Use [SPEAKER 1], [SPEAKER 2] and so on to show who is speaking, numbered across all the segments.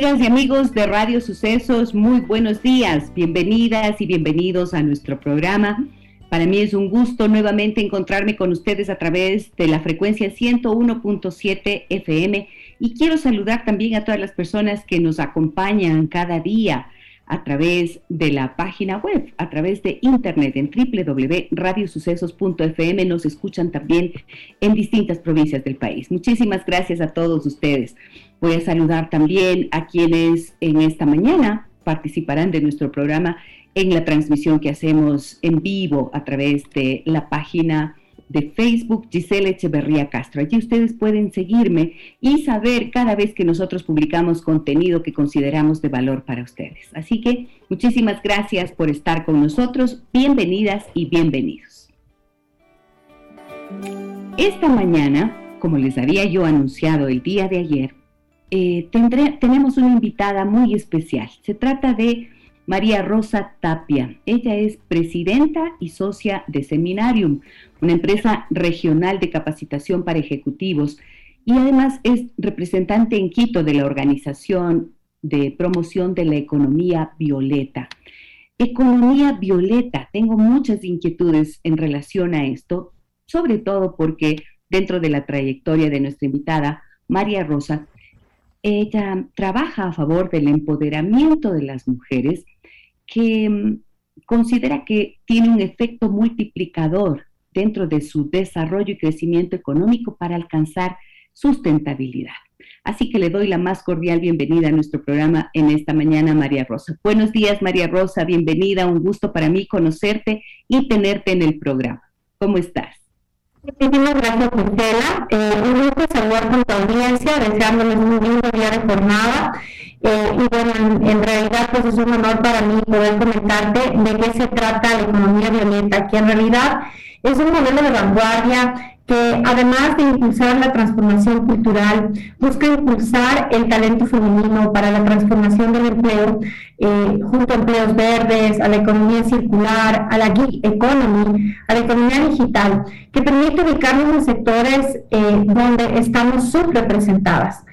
[SPEAKER 1] Amigas y amigos de Radio Sucesos, muy buenos días. Bienvenidas y bienvenidos a nuestro programa. Para mí es un gusto nuevamente encontrarme con ustedes a través de la frecuencia 101.7 FM y quiero saludar también a todas las personas que nos acompañan cada día a través de la página web, a través de internet en www.radiosucesos.fm. Nos escuchan también en distintas provincias del país. Muchísimas gracias a todos ustedes. Voy a saludar también a quienes en esta mañana participarán de nuestro programa en la transmisión que hacemos en vivo a través de la página de Facebook Giselle Echeverría Castro. Allí ustedes pueden seguirme y saber cada vez que nosotros publicamos contenido que consideramos de valor para ustedes. Así que muchísimas gracias por estar con nosotros. Bienvenidas y bienvenidos. Esta mañana, como les había yo anunciado el día de ayer, eh, tenemos una invitada muy especial. Se trata de María Rosa Tapia. Ella es presidenta y socia de Seminarium, una empresa regional de capacitación para ejecutivos, y además es representante en Quito de la Organización de Promoción de la Economía Violeta. Economía violeta, tengo muchas inquietudes en relación a esto, sobre todo porque dentro de la trayectoria de nuestra invitada, María Rosa, ella trabaja a favor del empoderamiento de las mujeres que mm, considera que tiene un efecto multiplicador dentro de su desarrollo y crecimiento económico para alcanzar sustentabilidad. Así que le doy la más cordial bienvenida a nuestro programa en esta mañana, María Rosa. Buenos días, María Rosa, bienvenida. Un gusto para mí conocerte y tenerte en el programa. ¿Cómo estás?
[SPEAKER 2] Muchísimas gracias, Gisela. Eh, un gusto saludar con tu audiencia, deseándoles un lindo día de jornada. Eh, y bueno, en, realidad pues es un honor para mí poder comentarte de qué se trata la economía violenta, que en realidad es un modelo de vanguardia que además de impulsar la transformación cultural, busca impulsar el talento femenino para la transformación del empleo, eh, junto a empleos verdes, a la economía circular, a la gig economy, a la economía digital, que permite ubicarnos en sectores eh, donde estamos subrepresentadas.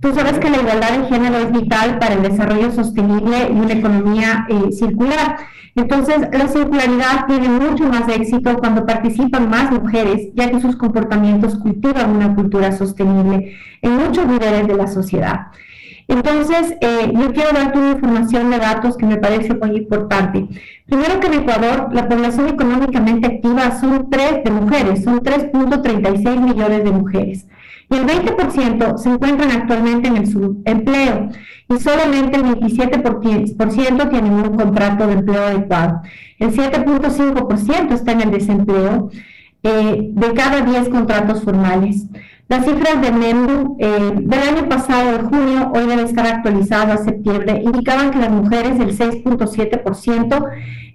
[SPEAKER 2] Tú sabes que la igualdad de género es vital para el desarrollo sostenible y una economía eh, circular. Entonces, la circularidad tiene mucho más éxito cuando participan más mujeres, ya que sus comportamientos cultivan una cultura sostenible en muchos niveles de la sociedad. Entonces, eh, yo quiero darte una información de datos que me parece muy importante. Primero que en Ecuador, la población económicamente activa son tres de mujeres, son 3.36 millones de mujeres y el 20% se encuentran actualmente en el subempleo y solamente el 27% tienen un contrato de empleo adecuado. El 7.5% está en el desempleo eh, de cada 10 contratos formales. Las cifras de MEMBU eh, del año pasado, de junio, hoy deben estar actualizadas a septiembre, indicaban que las mujeres el 6.7%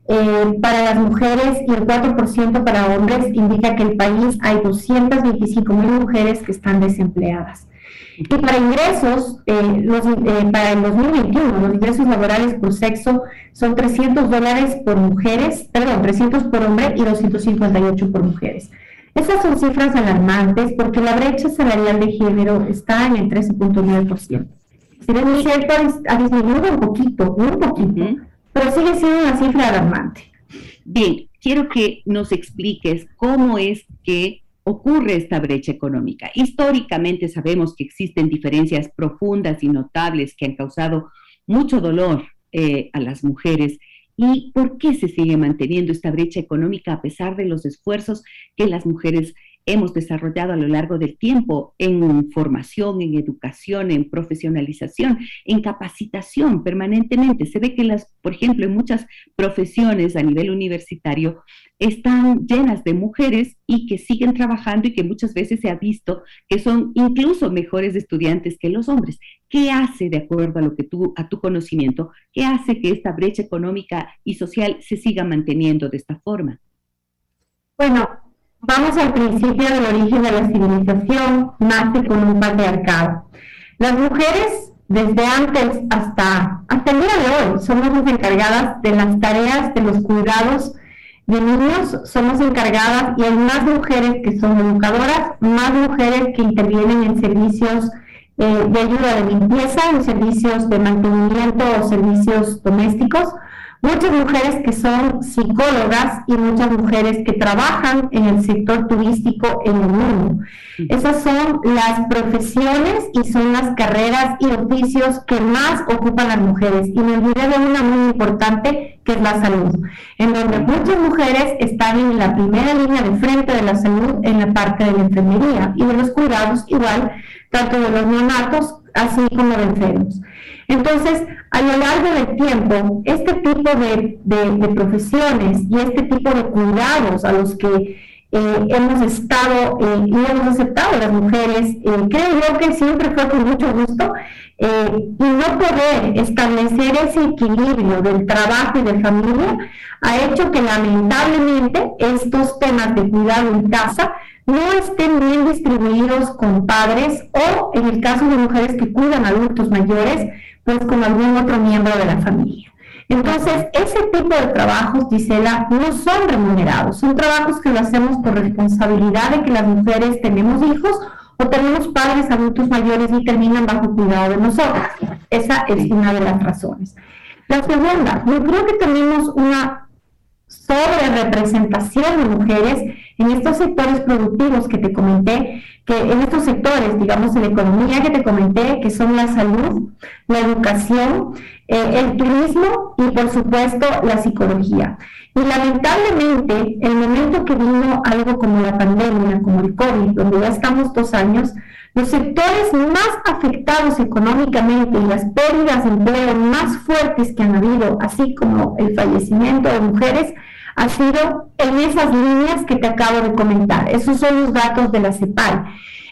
[SPEAKER 2] eh, para las mujeres y el 4% para hombres indica que en el país hay 225 mil mujeres que están desempleadas. Y para ingresos, eh, los, eh, para el 2021, los ingresos laborales por sexo son 300 dólares por mujeres, perdón, 300 por hombre y 258 por mujeres. Esas son cifras alarmantes porque la brecha salarial de género está en el 13.9%. Si bien es cierto, ha disminuido un poquito, un poquito, pero sigue siendo una cifra alarmante.
[SPEAKER 1] Bien, quiero que nos expliques cómo es que ocurre esta brecha económica. Históricamente sabemos que existen diferencias profundas y notables que han causado mucho dolor eh, a las mujeres. ¿Y por qué se sigue manteniendo esta brecha económica a pesar de los esfuerzos que las mujeres hemos desarrollado a lo largo del tiempo en formación, en educación, en profesionalización, en capacitación permanentemente. Se ve que las, por ejemplo, en muchas profesiones a nivel universitario están llenas de mujeres y que siguen trabajando y que muchas veces se ha visto que son incluso mejores estudiantes que los hombres. ¿Qué hace, de acuerdo a lo que tú, a tu conocimiento, qué hace que esta brecha económica y social se siga manteniendo de esta forma?
[SPEAKER 2] Bueno, vamos al principio del origen de la civilización, nace con un patriarcado. Las mujeres, desde antes hasta, hasta el día de hoy, somos las encargadas de las tareas de los cuidados de niños, somos encargadas y hay más mujeres que son educadoras, más mujeres que intervienen en servicios eh, de ayuda de limpieza, en servicios de mantenimiento o servicios domésticos, muchas mujeres que son psicólogas y muchas mujeres que trabajan en el sector turístico en el mundo. Esas son las profesiones y son las carreras y oficios que más ocupan las mujeres. Y me olvidé de una muy importante que es la salud, en donde muchas mujeres están en la primera línea de frente de la salud en la parte de la enfermería y de los cuidados igual, tanto de los neonatos así como de enfermos. Entonces, a lo largo del tiempo, este tipo de, profesiones y este tipo de cuidados a los que eh, hemos estado eh, y hemos aceptado las mujeres, eh, creo yo que siempre fue con mucho gusto, y no poder establecer ese equilibrio del trabajo y de familia ha hecho que lamentablemente estos temas de cuidado en casa no estén bien distribuidos con padres o en el caso de mujeres que cuidan adultos mayores, pues con algún otro miembro de la familia. Entonces, ese tipo de trabajos, Gisela, no son remunerados, son trabajos que lo hacemos por responsabilidad de que las mujeres tenemos hijos o tenemos padres adultos mayores y terminan bajo cuidado de nosotras. Esa es una de las razones. La segunda, yo creo que tenemos una sobre representación de mujeres en estos sectores productivos que te comenté, que en estos sectores, digamos, en la economía que te comenté, que son la salud, la educación, eh, el turismo y por supuesto la psicología. Y lamentablemente, el momento que vino algo como la pandemia, como el COVID, donde ya estamos dos años, los sectores más afectados económicamente y las pérdidas de empleo más fuertes que han habido, así como el fallecimiento de mujeres, ha sido en esas líneas que te acabo de comentar. Esos son los datos de la CEPAL.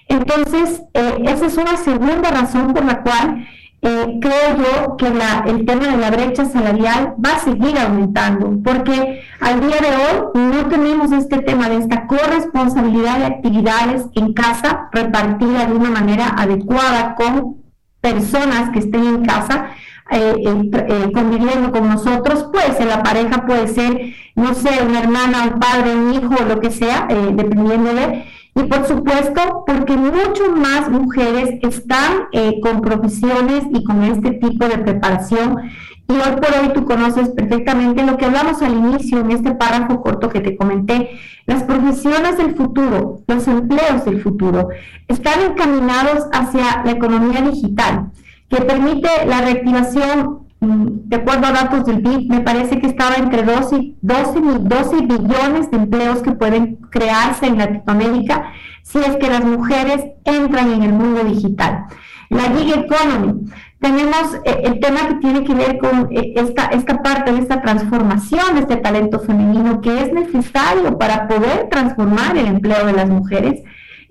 [SPEAKER 2] Entonces, eh, esa es una segunda razón por la cual eh, creo yo que el tema de la brecha salarial va a seguir aumentando, porque al día de hoy no tenemos este tema de esta corresponsabilidad de actividades en casa repartida de una manera adecuada con personas que estén en casa eh, eh, conviviendo con nosotros, puede ser la pareja, puede ser, no sé, una hermana, un padre, un hijo, lo que sea, dependiendo de y por supuesto, porque mucho más mujeres están eh, con profesiones y con este tipo de preparación. Y hoy por hoy tú conoces perfectamente lo que hablamos al inicio en este párrafo corto que te comenté. Las profesiones del futuro, los empleos del futuro, están encaminados hacia la economía digital, que permite la reactivación Mm, de acuerdo a datos del BID, me parece que estaba entre 12, y 12 billones de empleos que pueden crearse en Latinoamérica si es que las mujeres entran en el mundo digital. La gig economy. Tenemos eh, el tema que tiene que ver con eh, esta, esta parte de esta transformación de este talento femenino que es necesario para poder transformar el empleo de las mujeres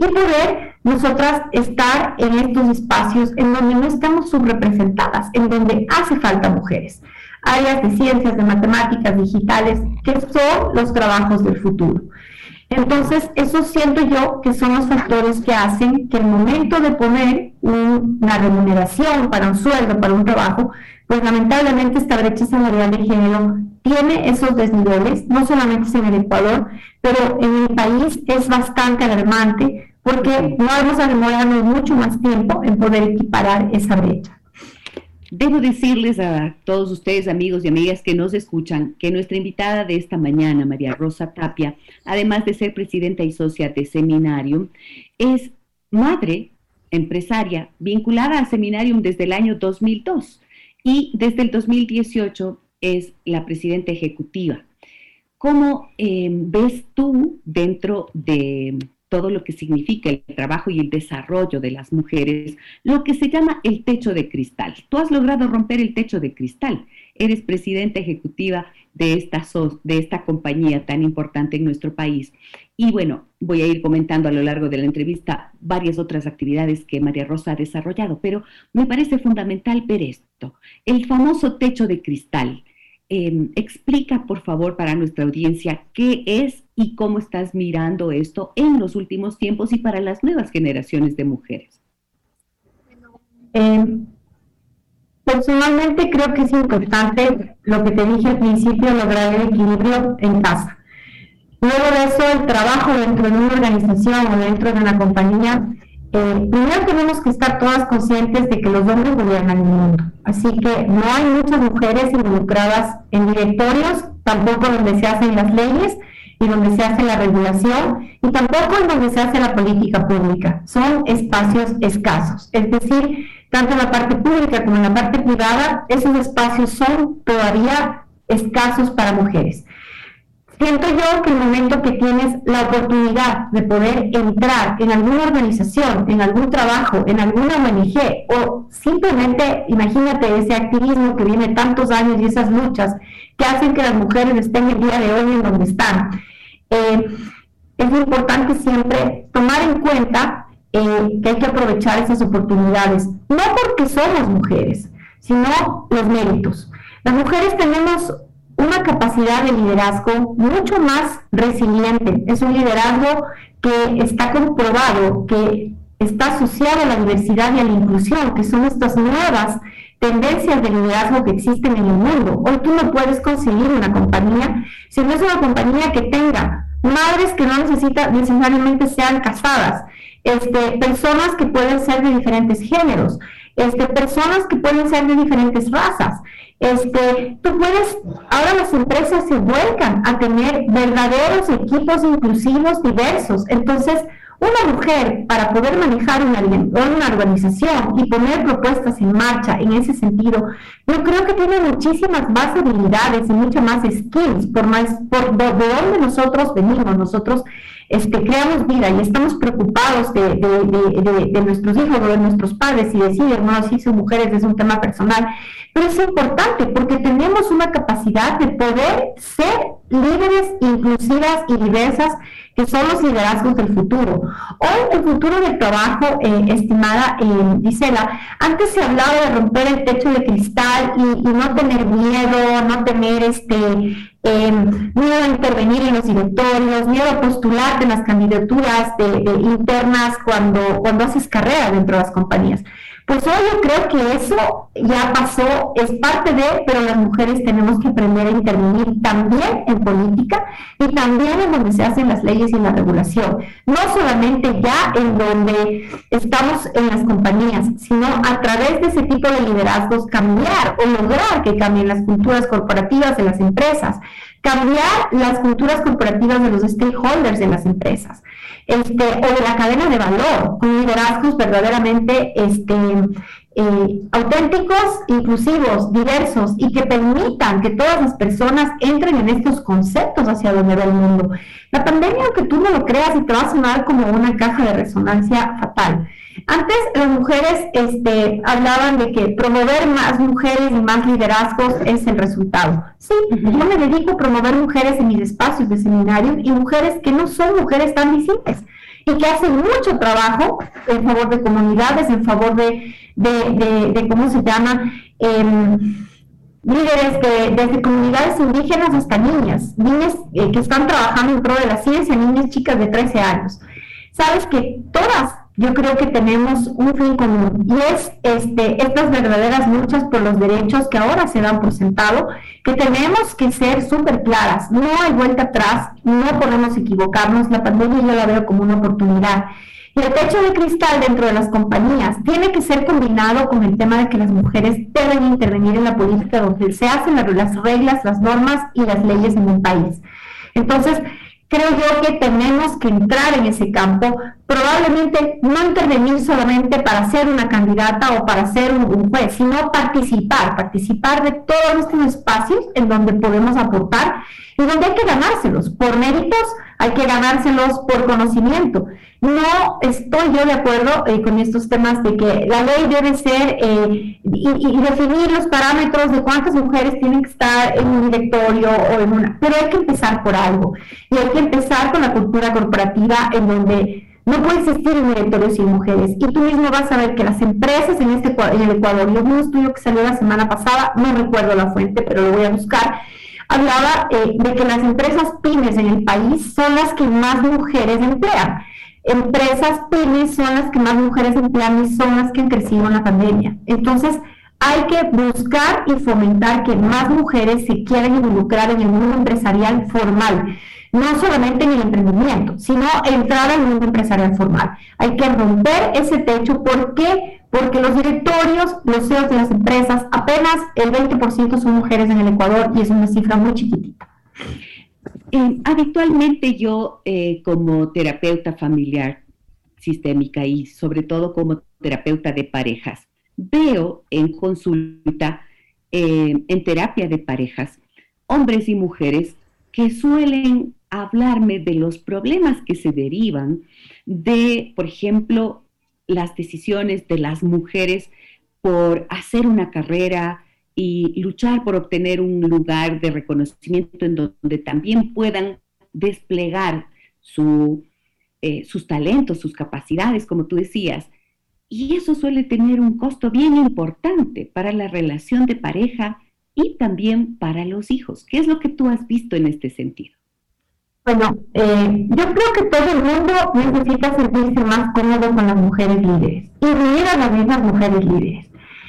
[SPEAKER 2] y poder nosotras estar en estos espacios en donde no estamos subrepresentadas, en donde hace falta mujeres. Áreas de ciencias, de matemáticas, digitales, que son los trabajos del futuro. Entonces, eso siento yo que son los factores que hacen que el momento de poner una remuneración para un sueldo, para un trabajo, pues lamentablemente esta brecha salarial de género tiene esos desniveles, no solamente en el Ecuador, pero en el país es bastante alarmante porque no vamos a demorarnos mucho más tiempo en poder equiparar esa brecha.
[SPEAKER 1] Debo decirles a todos ustedes, amigos y amigas que nos escuchan, que nuestra invitada de esta mañana, María Rosa Tapia, además de ser presidenta y socia de Seminarium, es madre, empresaria, vinculada a Seminarium desde el año 2002 y desde el 2018 es la presidenta ejecutiva. ¿Cómo eh, ves tú dentro de todo lo que significa el trabajo y el desarrollo de las mujeres, lo que se llama el techo de cristal. Tú has logrado romper el techo de cristal. Eres presidenta ejecutiva de esta, de esta compañía tan importante en nuestro país. Y bueno, voy a ir comentando a lo largo de la entrevista varias otras actividades que María Rosa ha desarrollado, pero me parece fundamental ver esto, el famoso techo de cristal. Em, explica, por favor, para nuestra audiencia qué es y cómo estás mirando esto en los últimos tiempos y para las nuevas generaciones de mujeres.
[SPEAKER 2] Em, personalmente creo que es importante lo que te dije al principio, lograr el equilibrio en casa. Luego de eso, el trabajo dentro de una organización o dentro de una compañía eh, primero tenemos que estar todas conscientes de que los hombres gobiernan el mundo. Así que no hay muchas mujeres involucradas en directorios, tampoco donde se hacen las leyes y donde se hace la regulación, y tampoco en donde se hace la política pública. Son espacios escasos. Es decir, tanto en la parte pública como en la parte privada, esos espacios son todavía escasos para mujeres. Siento yo que el momento que tienes la oportunidad de poder entrar en alguna organización, en algún trabajo, en alguna ONG o simplemente imagínate ese activismo que viene tantos años y esas luchas que hacen que las mujeres estén el día de hoy en donde están. Eh, es importante siempre tomar en cuenta eh, que hay que aprovechar esas oportunidades, no porque somos mujeres, sino los méritos. Las mujeres tenemos una capacidad de liderazgo mucho más resiliente. Es un liderazgo que está comprobado, que está asociado a la diversidad y a la inclusión, que son estas nuevas tendencias de liderazgo que existen en el mundo. Hoy tú no puedes conseguir una compañía si no es una compañía que tenga madres que no necesitan necesariamente sean casadas, este, personas que pueden ser de diferentes géneros, este, personas que pueden ser de diferentes razas. Este, tú puedes, ahora las empresas se vuelcan a tener verdaderos equipos inclusivos diversos. Entonces, una mujer para poder manejar una, una organización y poner propuestas en marcha en ese sentido, yo creo que tiene muchísimas más habilidades y muchas más skills por más por de, de donde nosotros venimos. Nosotros este, creamos vida y estamos preocupados de, nuestros hijos o de nuestros padres y deciden, no, si son mujeres es un tema personal, pero es importante porque tenemos una capacidad de poder ser líderes inclusivas y diversas son los liderazgos del futuro. Hoy el futuro del trabajo, eh, estimada eh, Gisela, antes se hablaba de romper el techo de cristal y, no tener miedo, no tener este miedo a intervenir en los directorios, miedo a postularte en las candidaturas de, internas cuando, cuando haces carrera dentro de las compañías. Pues hoy yo creo que eso ya pasó, es parte de, pero las mujeres tenemos que aprender a intervenir también en política y también en donde se hacen las leyes y la regulación. No solamente ya en donde estamos en las compañías, sino a través de ese tipo de liderazgos cambiar o lograr que cambien las culturas corporativas de las empresas, cambiar las culturas corporativas de los stakeholders de las empresas este, o de la cadena de valor, con liderazgos verdaderamente este, eh, auténticos, inclusivos, diversos y que permitan que todas las personas entren en estos conceptos hacia donde va el mundo. La pandemia, aunque tú no lo creas, y te va a sonar como una caja de resonancia fatal. Antes las mujeres este, hablaban de que promover más mujeres y más liderazgos es el resultado. Sí, yo me dedico a promover mujeres en mis espacios de seminario y mujeres que no son mujeres tan visibles y que hacen mucho trabajo en favor de comunidades, en favor de, de, ¿cómo se llama? Em, líderes de, desde comunidades indígenas hasta niñas, niñas eh, que están trabajando en pro de la ciencia, niñas chicas de 13 años. Sabes que todas yo creo que tenemos un fin común y es este, estas verdaderas luchas por los derechos que ahora se dan por sentado, que tenemos que ser súper claras, no hay vuelta atrás, no podemos equivocarnos, la pandemia yo la veo como una oportunidad. Y el techo de cristal dentro de las compañías tiene que ser combinado con el tema de que las mujeres deben intervenir en la política donde se hacen las reglas, las normas y las leyes en un país. Entonces, creo yo que tenemos que entrar en ese campo probablemente no intervenir solamente para ser una candidata o para ser un, juez, sino participar, participar de todos estos espacios en donde podemos aportar y donde hay que ganárselos por méritos, hay que ganárselos por conocimiento. No estoy yo de acuerdo eh, con estos temas de que la ley debe ser eh, y, definir los parámetros de cuántas mujeres tienen que estar en un directorio o en una, pero hay que empezar por algo y hay que empezar con la cultura corporativa en donde no puede existir un directorio sin mujeres. Y tú mismo vas a ver que las empresas en, este, en el Ecuador, yo vi un estudio que salió la semana pasada, no recuerdo la fuente, pero lo voy a buscar, hablaba eh, de que las empresas pymes en el país son las que más mujeres emplean. Empresas pymes son las que más mujeres emplean y son las que han crecido en la pandemia. Entonces, hay que buscar y fomentar que más mujeres se quieran involucrar en el mundo empresarial formal no solamente en el emprendimiento, sino entrar al mundo empresarial formal. Hay que romper ese techo. ¿Por qué? Porque los directorios, los CEOs de las empresas, apenas el 20% son mujeres en el Ecuador y es una cifra muy chiquitita.
[SPEAKER 1] Habitualmente yo, eh, como terapeuta familiar sistémica y sobre todo como terapeuta de parejas, veo en consulta, eh, en terapia de parejas, hombres y mujeres que suelen hablarme de los problemas que se derivan de, por ejemplo, las decisiones de las mujeres por hacer una carrera y luchar por obtener un lugar de reconocimiento en donde también puedan desplegar eh, sus talentos, sus capacidades, como tú decías. Y eso suele tener un costo bien importante para la relación de pareja y también para los hijos. ¿Qué es lo que tú has visto en este sentido?
[SPEAKER 2] Bueno, eh, yo creo que todo el mundo necesita sentirse más cómodo con las mujeres líderes, incluidas a las mismas mujeres líderes.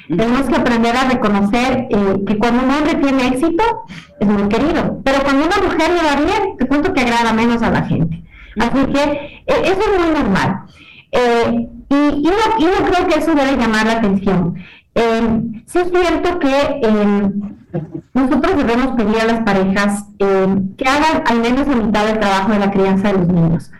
[SPEAKER 2] Tenemos que aprender a reconocer eh, que cuando un hombre tiene éxito es muy querido, pero cuando una mujer lo da bien, te cuento que agrada menos a la gente. Así que eh, eso es muy normal. y, no, creo que eso debe llamar la atención. sí es cierto que nosotros debemos pedir a las parejas eh, que hagan al menos la mitad del trabajo de la crianza de los niños.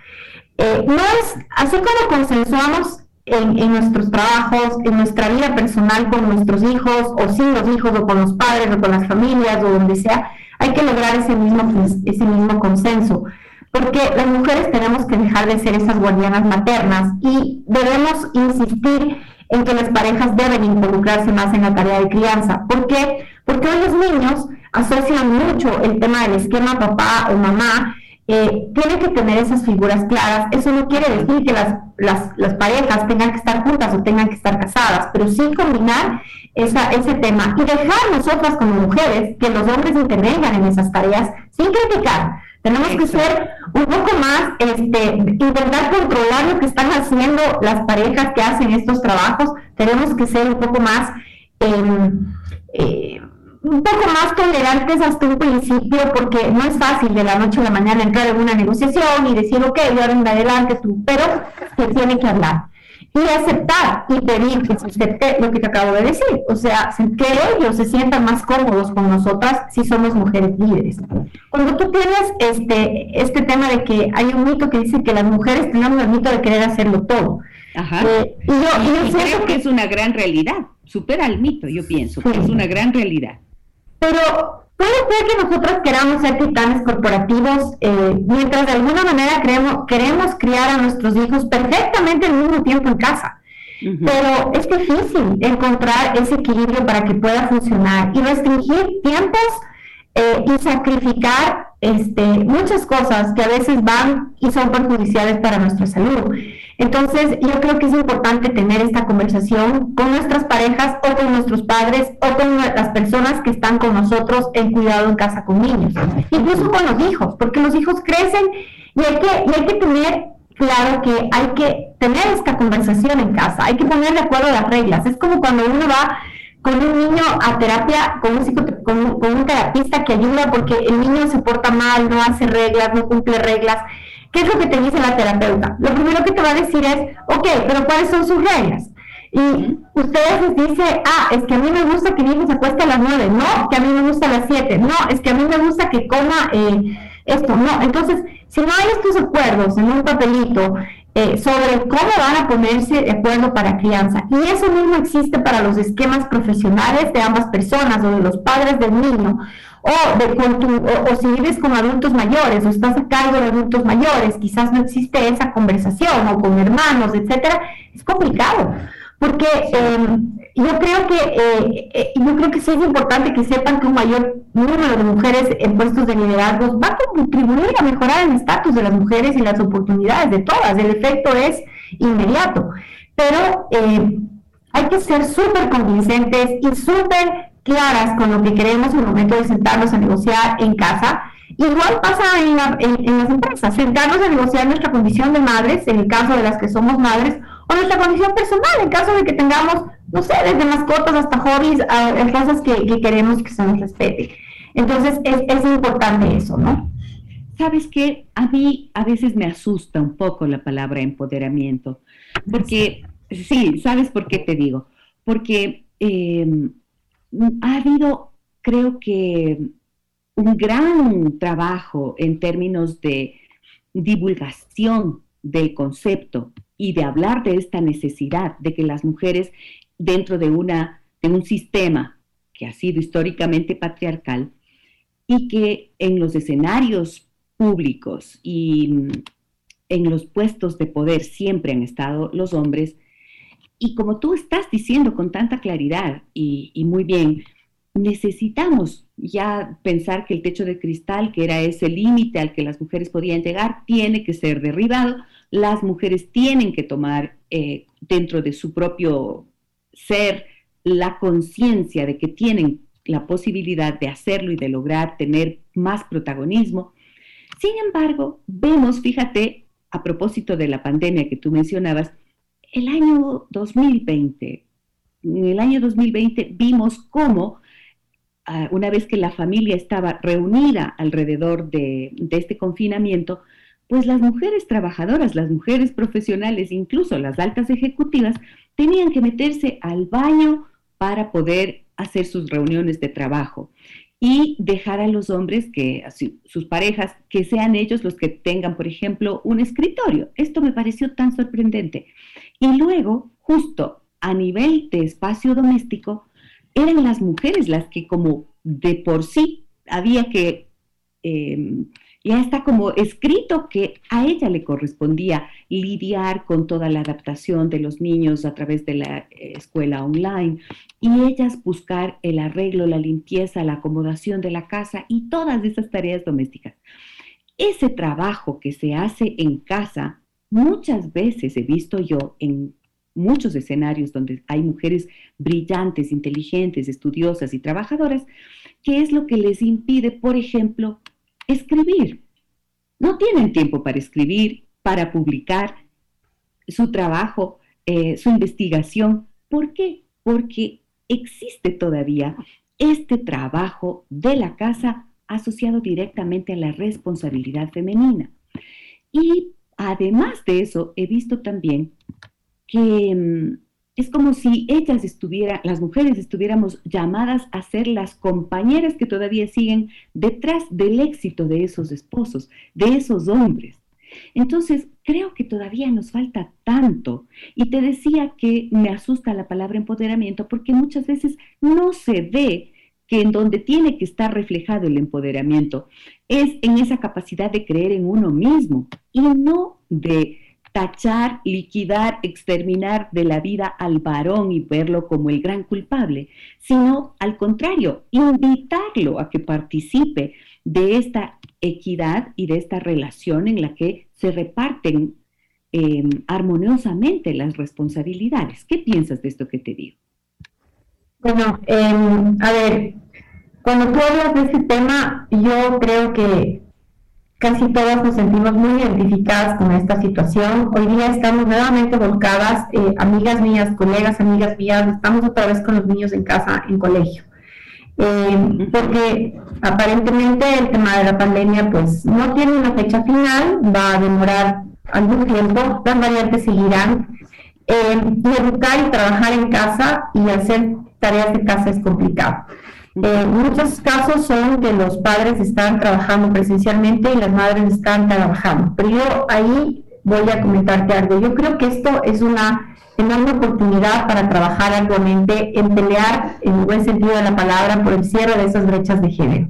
[SPEAKER 2] Eh, no es, así como consensuamos en, nuestros trabajos, en nuestra vida personal con nuestros hijos, o sin los hijos, o con los padres, o con las familias, o donde sea, hay que lograr ese mismo, ese mismo consenso. Porque las mujeres tenemos que dejar de ser esas guardianas maternas y debemos insistir en que las parejas deben involucrarse más en la tarea de crianza. ¿Por qué? Porque hoy los niños asocian mucho el tema del esquema papá o mamá, eh, tienen que tener esas figuras claras. Eso no quiere decir que las, parejas tengan que estar juntas o tengan que estar casadas, pero sí combinar ese tema y dejar nosotras como mujeres que los hombres intervengan en esas tareas sin criticar tenemos que ser un poco más, este, intentar controlar lo que están haciendo las parejas que hacen estos trabajos. Tenemos que ser un poco más, em, eh, un poco más tolerantes hasta un principio, porque no es fácil de la noche a la mañana entrar en una negociación y decir, ok, de ahora en adelante tú, pero se tiene que hablar y aceptar y pedir que se acepte lo que te acabo de decir. O sea, que ellos se sientan más cómodos con nosotras si somos mujeres líderes. Cuando tú tienes este, este tema de que hay un mito que dice que las mujeres tenemos el mito de querer hacerlo todo.
[SPEAKER 1] Ajá. Eh, y yo, creo que es una gran realidad. Supera el mito, yo pienso, que es una gran realidad.
[SPEAKER 2] Pero Puede ser que nosotros queramos ser titanes corporativos eh, mientras de alguna manera queremos, queremos criar a nuestros hijos perfectamente al mismo tiempo en casa. Pero es difícil encontrar ese equilibrio para que pueda funcionar y restringir tiempos eh, y sacrificar este, muchas cosas que a veces van y son perjudiciales para nuestra salud. Entonces, yo creo que es importante tener esta conversación con nuestras parejas o con nuestros padres o con las personas que están con nosotros en cuidado en casa con niños, incluso con los hijos, porque los hijos crecen y hay que, y hay que tener claro que hay que tener esta conversación en casa, hay que poner de acuerdo las reglas. Es como cuando uno va con un niño a terapia, con un, con, con un terapista que ayuda porque el niño se porta mal, no hace reglas, no cumple reglas. ¿Qué es lo que te dice la terapeuta? Lo primero que te va a decir es, ok, pero ¿cuáles son sus reglas? Y ustedes les dice, ah, es que a mí me gusta que mi hijo se acueste a las nueve, no, que a mí me gusta a las siete, no, es que a mí me gusta que coma eh, esto, no. Entonces, si no hay estos acuerdos en un papelito eh, sobre cómo van a ponerse de acuerdo para crianza. Y eso mismo existe para los esquemas profesionales de ambas personas o de los padres del niño. O, de, o, si vives con adultos mayores o estás a cargo de adultos mayores, quizás no existe esa conversación o con hermanos, etcétera, es complicado. Porque em, yo creo que eh, eh, yo creo que sí es importante que sepan que un mayor número de mujeres en puestos de liderazgo va a contribuir a mejorar el estatus de las mujeres y las oportunidades de todas. El efecto es inmediato. Pero eh, hay que ser súper convincentes y súper claras con lo que queremos en el momento de sentarnos a negociar en casa. Igual pasa en, en las empresas, sentarnos a negociar nuestra condición de madres, en el caso de las que somos madres, o nuestra condición personal, en caso de que tengamos no sé, desde mascotas hasta hobbies, a, cosas que, queremos que se nos respete. Entonces, es, es importante eso, ¿no?
[SPEAKER 1] Sabes que a mí a veces me asusta un poco la palabra empoderamiento, porque, sí, ¿sabes por qué te digo? Porque em, ha habido, creo que, un gran trabajo en términos de divulgación del concepto y de hablar de esta necesidad de que las mujeres dentro de, una, de un sistema que ha sido históricamente patriarcal y que en los escenarios públicos y mm, en los puestos de poder siempre han estado los hombres. Y como tú estás diciendo con tanta claridad y, y muy bien, necesitamos ya pensar que el techo de cristal, que era ese límite al que las mujeres podían llegar, tiene que ser derribado. Las mujeres tienen que tomar eh, dentro de su propio ser la conciencia de que tienen la posibilidad de hacerlo y de lograr tener más protagonismo. Sin embargo, vemos, fíjate, a propósito de la pandemia que tú mencionabas, el año 2020, en el año 2020 vimos cómo, ah, una vez que la familia estaba reunida alrededor de, de este confinamiento, pues las mujeres trabajadoras, las mujeres profesionales, incluso las altas ejecutivas, tenían que meterse al baño para poder hacer sus reuniones de trabajo y dejar a los hombres que sus parejas que sean ellos los que tengan, por ejemplo, un escritorio. Esto me pareció tan sorprendente. Y luego, justo a nivel de espacio doméstico, eran las mujeres las que como de por sí había que em, ya está como escrito que a ella le correspondía lidiar con toda la adaptación de los niños a través de la eh, escuela online y ellas buscar el arreglo, la limpieza, la acomodación de la casa y todas esas tareas domésticas. Ese trabajo que se hace en casa, muchas veces he visto yo en muchos escenarios donde hay mujeres brillantes, inteligentes, estudiosas y trabajadoras, que es lo que les impide, por ejemplo, escribir. No tienen tiempo para escribir, para publicar su trabajo, eh, su investigación. ¿Por qué? Porque existe todavía este trabajo de la casa asociado directamente a la responsabilidad femenina. Y además de eso, he visto también que mm, es como si ellas estuvieran, las mujeres estuviéramos llamadas a ser las compañeras que todavía siguen detrás del éxito de esos esposos, de esos hombres. Entonces, creo que todavía nos falta tanto. Y te decía que me asusta la palabra empoderamiento porque muchas veces no se ve que en donde tiene que estar reflejado el empoderamiento es en esa capacidad de creer en uno mismo y no de tachar, liquidar, exterminar de la vida al varón y verlo como el gran culpable, sino al contrario, invitarlo a que participe de esta equidad y de esta relación en la que se reparten em, armoniosamente las responsabilidades. ¿Qué piensas de esto que te digo?
[SPEAKER 2] Bueno, em, a ver, cuando tú hablas de este tema, yo creo que casi todas nos sentimos muy identificadas con esta situación. Hoy día estamos nuevamente volcadas, eh, amigas mías, colegas, amigas mías, estamos otra vez con los niños en casa, en colegio. Eh, porque aparentemente el tema de la pandemia pues no tiene una fecha final, va a demorar algún tiempo, las variantes seguirán. Eh, y educar y trabajar en casa y hacer tareas de casa es complicado. Muchos casos son que los padres están trabajando presencialmente y las madres están trabajando, pero yo ahí voy a comentarte algo. Yo creo que esto es una enorme oportunidad para trabajar arduamente en pelear, en buen sentido de la palabra, por el cierre de esas brechas de género.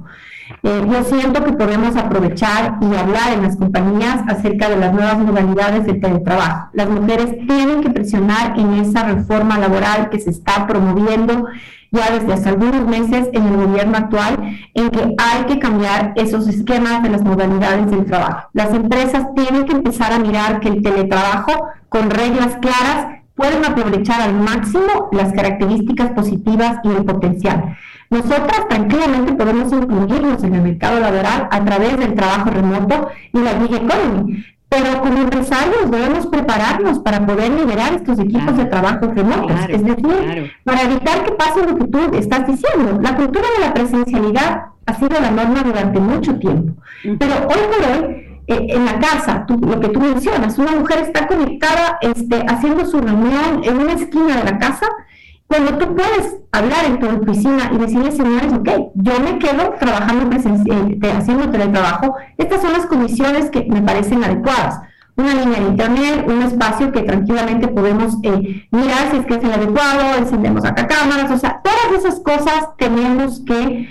[SPEAKER 2] Eh, yo siento que podemos aprovechar y hablar en las compañías acerca de las nuevas modalidades de teletrabajo. Las mujeres tienen que presionar en esa reforma laboral que se está promoviendo ya desde hace algunos meses en el gobierno actual, en que hay que cambiar esos esquemas de las modalidades del trabajo. Las empresas tienen que empezar a mirar que el teletrabajo con reglas claras pueden aprovechar al máximo las características positivas y el potencial. Nosotras tranquilamente podemos incluirnos en el mercado laboral a través del trabajo remoto y la gig economy, pero como empresarios debemos prepararnos para poder liberar estos equipos de trabajo remotos. es decir, para evitar que pase lo que tú estás diciendo. La cultura de la presencialidad ha sido la norma durante mucho tiempo, pero hoy por hoy eh, en la casa, lo que tú mencionas, una mujer está conectada este, haciendo su reunión en una esquina de la casa, cuando tú puedes hablar en tu oficina y decirle, señores, ok, yo me quedo trabajando eh, haciendo teletrabajo, estas son las condiciones que me parecen adecuadas. Una línea de internet, un espacio que tranquilamente podemos eh, mirar si es que es el adecuado, encendemos acá cámaras, o sea, todas esas cosas tenemos que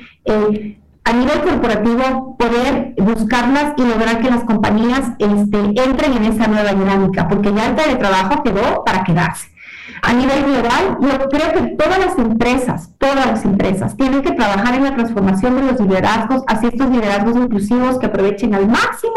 [SPEAKER 2] a nivel corporativo poder buscarlas y lograr que las compañías este, entren en esa nueva dinámica, porque ya el teletrabajo quedó para quedarse. A nivel global, yo creo que todas las empresas, todas las empresas, tienen que trabajar en la transformación de los liderazgos hacia estos liderazgos inclusivos que aprovechen al máximo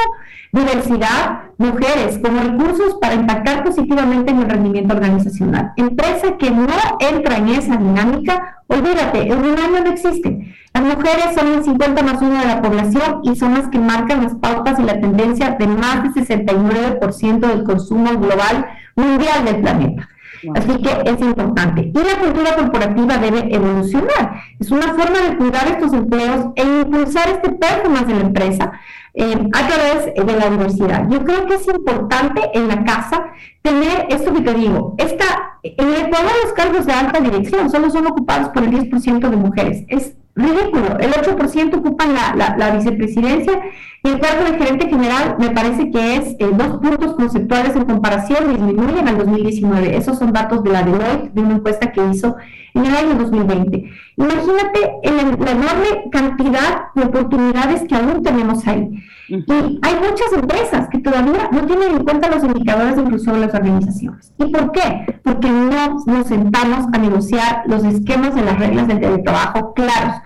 [SPEAKER 2] diversidad, mujeres, como recursos para impactar positivamente en el rendimiento organizacional. Empresa que no entra en esa dinámica, olvídate, un año no existe. Las mujeres son el 50 más 1 de la población y son las que marcan las pautas y la tendencia de más del 69% del consumo global mundial del planeta. Así que es importante. Y la cultura corporativa debe evolucionar. Es una forma de cuidar estos empleos e impulsar este performance de la empresa eh, a través de la diversidad. Yo creo que es importante en la casa tener esto que te digo. Esta, en el Ecuador los cargos de alta dirección solo son ocupados por el 10% de mujeres. Es ridículo. El 8% ocupan la, vicepresidencia y el cargo de gerente general me parece que es eh, dos puntos conceptuales en comparación disminuyen al 2019. Esos son datos de la Deloitte, de una encuesta que hizo en el año 2020. Imagínate la enorme cantidad de oportunidades que aún tenemos ahí. Y hay muchas empresas que todavía no tienen en cuenta los indicadores de inclusión de las organizaciones. ¿Y por qué? Porque no nos sentamos a negociar los esquemas de las reglas del teletrabajo claros.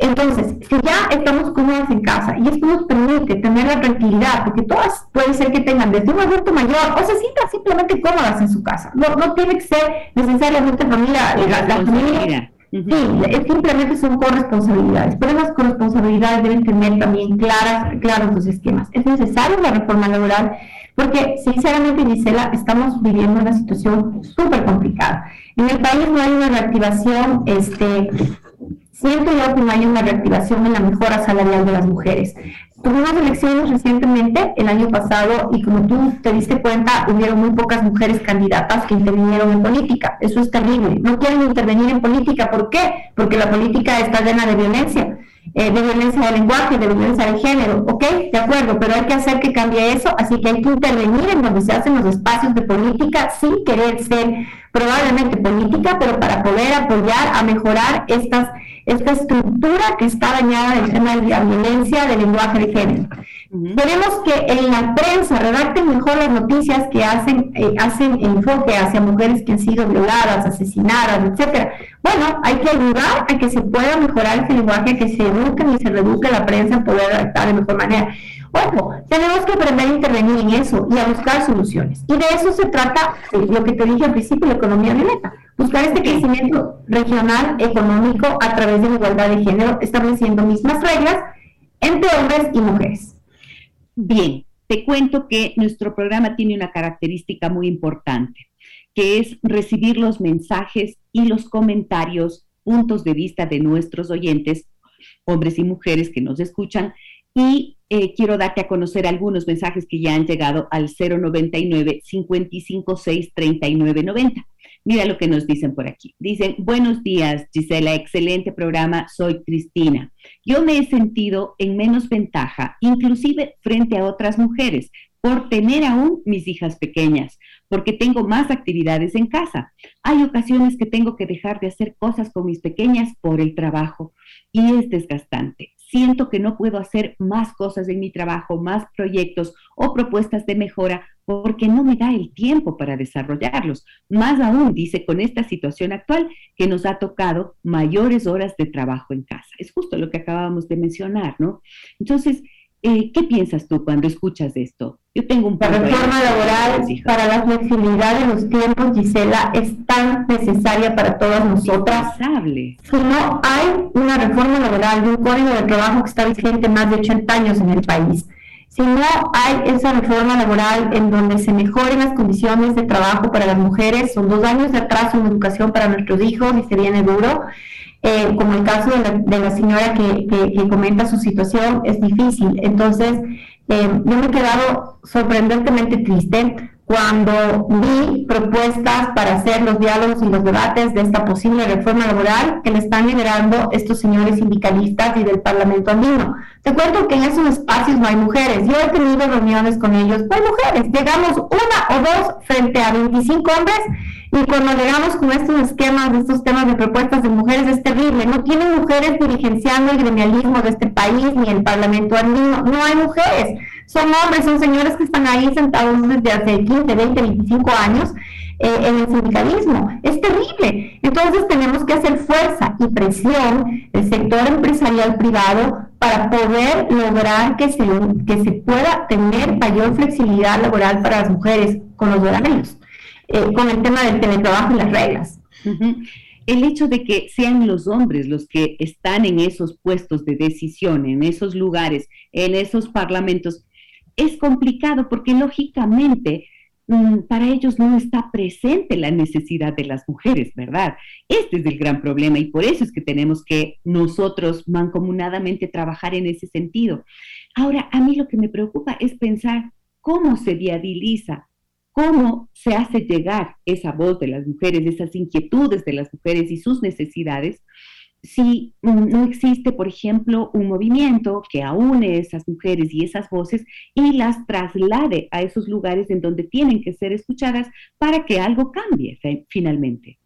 [SPEAKER 2] Entonces, si ya estamos cómodas en casa y esto nos permite tener la tranquilidad, porque todas pueden ser que tengan desde un adulto mayor o se sientan simplemente cómodas en su casa. No, no tiene que ser necesariamente familia, la, la familia Sí, simplemente son corresponsabilidades, pero las corresponsabilidades deben tener también claras, claros los esquemas. Es necesaria la reforma laboral porque, sinceramente, Gisela, estamos viviendo una situación súper complicada. En el país no hay una reactivación este, siento yo que no hay una reactivación en la mejora salarial de las mujeres. Tuvimos elecciones recientemente, el año pasado, y como tú te diste cuenta, hubieron muy pocas mujeres candidatas que intervinieron en política. Eso es terrible. No quieren intervenir en política. ¿Por qué? Porque la política está llena de violencia, eh, de violencia de lenguaje, de violencia de género. ¿Ok? De acuerdo, pero hay que hacer que cambie eso, así que hay que intervenir en donde se hacen los espacios de política sin querer ser probablemente política, pero para poder apoyar a mejorar estas esta estructura que está dañada del tema de la violencia del lenguaje de género. Queremos que en la prensa redacten mejor las noticias que hacen, eh, hacen enfoque hacia mujeres que han sido violadas, asesinadas, etcétera. Bueno, hay que ayudar a que se pueda mejorar ese lenguaje, que se eduque y se reduzca la prensa en poder redactar de mejor manera. Ojo, tenemos que aprender a intervenir en eso y a buscar soluciones. Y de eso se trata lo que te dije al principio, la economía violeta. Buscar este crecimiento regional económico a través de la igualdad de género, estableciendo mismas reglas entre hombres y mujeres.
[SPEAKER 1] Bien, te cuento que nuestro programa tiene una característica muy importante, que es recibir los mensajes y los comentarios, puntos de vista de nuestros oyentes, hombres y mujeres que nos escuchan, y eh, quiero darte a conocer algunos mensajes que ya han llegado al 099 556 3990. Mira lo que nos dicen por aquí. Dicen, buenos días, Gisela, excelente programa, soy Cristina. Yo me he sentido en menos ventaja, inclusive frente a otras mujeres, por tener aún mis hijas pequeñas, porque tengo más actividades en casa. Hay ocasiones que tengo que dejar de hacer cosas con mis pequeñas por el trabajo y es desgastante. Siento que no puedo hacer más cosas en mi trabajo, más proyectos o propuestas de mejora porque no me da el tiempo para desarrollarlos. Más aún, dice, con esta situación actual que nos ha tocado mayores horas de trabajo en casa. Es justo lo que acabábamos de mencionar, ¿no? Entonces, eh, ¿qué piensas tú cuando escuchas esto?
[SPEAKER 2] Yo tengo un La reforma laboral para la flexibilidad de los tiempos, Gisela, es tan necesaria para todas nosotras. Si no hay una reforma laboral de un código de trabajo que está vigente más de 80 años en el país, si no hay esa reforma laboral en donde se mejoren las condiciones de trabajo para las mujeres, son dos años de atraso en educación para nuestros hijos y se viene duro. Eh, como el caso de la, señora que, que, comenta su situación, es difícil. Entonces, eh, yo me he quedado sorprendentemente triste cuando vi propuestas para hacer los diálogos y los debates de esta posible reforma laboral que le están liderando estos señores sindicalistas y del Parlamento andino. Te cuento que en esos espacios no hay mujeres. Yo he tenido reuniones con ellos, no hay mujeres. Llegamos una o dos frente a 25 hombres y cuando llegamos con estos esquemas, estos temas de propuestas de mujeres es terrible. No tienen mujeres dirigenciando el gremialismo de este país ni el Parlamento andino. No hay mujeres son hombres, son señores que están ahí sentados desde hace 15, 20, 25 años eh, en el sindicalismo. Es terrible. Entonces tenemos que hacer fuerza y presión del sector empresarial privado para poder lograr que se, que se pueda tener mayor flexibilidad laboral para las mujeres con los horarios, eh, con el tema del teletrabajo y las reglas.
[SPEAKER 1] el hecho de que sean los hombres los que están en esos puestos de decisión, en esos lugares, en esos parlamentos, es complicado porque lógicamente mm, para ellos no está presente la necesidad de las mujeres, ¿verdad? Este es el gran problema y por eso es que tenemos que nosotros mancomunadamente trabajar en ese sentido. Ahora, a mí lo que me preocupa es pensar cómo se viabiliza, cómo se hace llegar esa voz de las mujeres, esas inquietudes de las mujeres y sus necesidades si no existe, por ejemplo, un movimiento que aúne esas mujeres y esas voces y las traslade a esos lugares en donde tienen que ser escuchadas para que algo cambie finalmente.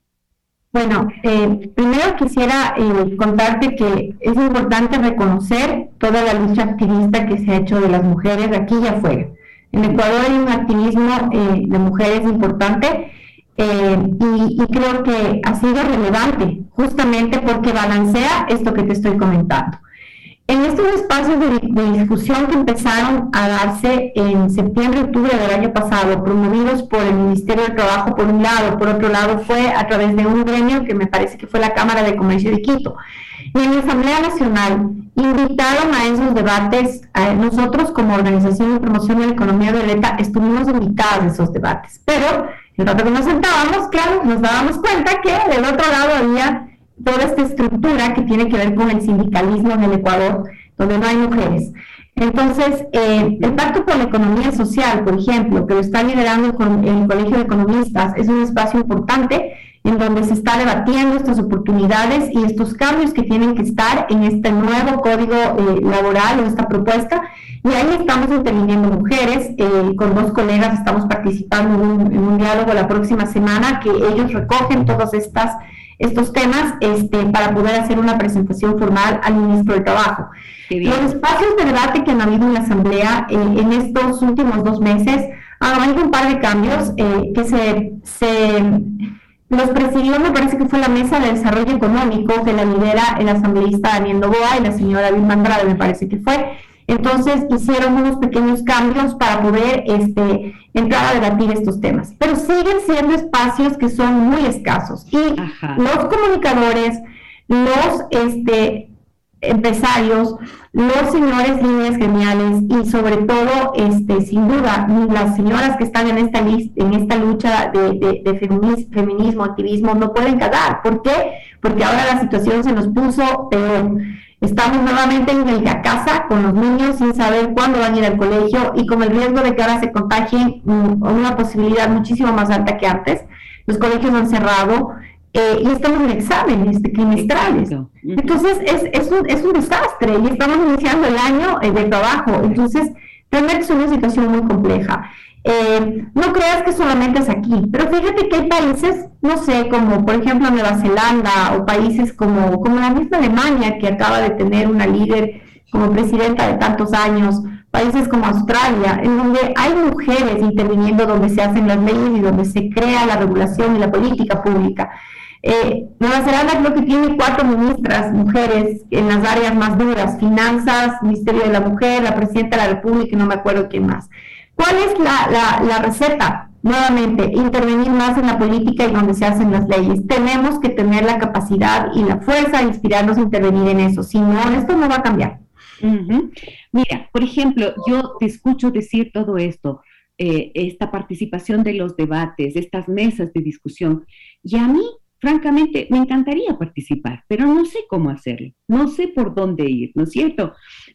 [SPEAKER 2] Bueno, eh, primero quisiera eh, contarte que es importante reconocer toda la lucha activista que se ha hecho de las mujeres aquí y afuera. En Ecuador hay un activismo eh, de mujeres importante eh, y, creo que ha sido relevante justamente porque balancea esto que te estoy comentando. En estos espacios de, discusión que empezaron a darse en septiembre-octubre del año pasado, promovidos por el Ministerio del Trabajo por un lado, por otro lado fue a través de un gremio que me parece que fue la Cámara de Comercio de Quito. Y en la Asamblea Nacional invitaron a esos debates, nosotros como Organización de Promoción de la Economía Violeta estuvimos invitados a esos debates, pero el rato que nos sentábamos, claro, nos dábamos cuenta que del otro lado había toda esta estructura que tiene que ver con el sindicalismo en el Ecuador, donde no hay mujeres. Entonces, eh, el Pacto por la Economía Social, por ejemplo, que lo está liderando el, el Colegio de Economistas, es un espacio importante en donde se está debatiendo estas oportunidades y estos cambios que tienen que estar en este nuevo código eh, laboral o esta propuesta. Y ahí estamos interviniendo mujeres, eh, con dos colegas estamos participando en un, diálogo la próxima semana que ellos recogen todos estas, estos temas este, para poder hacer una presentación formal al ministro de Trabajo. Los espacios de debate que han habido en la Asamblea eh, en estos últimos dos meses, ha habido un par de cambios que se... se los presidió, me parece que fue la Mesa de Desarrollo Económico, que la lidera el asambleísta Daniel Novoa y la señora Vilma Andrade, me parece que fue. Entonces hicieron unos pequeños cambios para poder este, entrar a debatir estos temas. Pero siguen siendo espacios que son muy escasos. Y los comunicadores, los este, empresarios, los señores líneas geniales y sobre todo, este, sin duda, las señoras que están en esta, lucha de, feminismo, activismo, no pueden quedar. ¿Por qué? Porque ahora la situación se nos puso peor. Estamos nuevamente en la casa con los niños sin saber cuándo van a ir al colegio y con el riesgo de que ahora se contagien, mm, una posibilidad muchísimo más alta que antes. Los colegios han cerrado, eh, y estamos en exámenes trimestrales. Entonces, es, es, un, es un desastre y estamos iniciando el año eh, de trabajo. Entonces, realmente es una situación muy compleja. Eh, no creas que solamente es aquí, pero fíjate que hay países, no sé, como por ejemplo Nueva Zelanda o países como, como la misma Alemania, que acaba de tener una líder como presidenta de tantos años, países como Australia, en donde hay mujeres interviniendo donde se hacen las leyes y donde se crea la regulación y la política pública. Eh, Nueva Zelanda creo que tiene cuatro ministras mujeres en las áreas más duras, finanzas, Ministerio de la Mujer, la Presidenta de la República y no me acuerdo quién más. ¿Cuál es la, la receta? Nuevamente, intervenir más en la política y donde se hacen las leyes. Tenemos que tener la capacidad y la fuerza de inspirarnos a intervenir en eso. Si no, esto no va a cambiar.
[SPEAKER 1] Mira, por ejemplo, yo te escucho decir todo esto, eh, esta participación de los debates, estas mesas de discusión, y a mí, francamente, me encantaría participar, pero no sé cómo hacerlo, no sé por dónde ir, ¿no es cierto?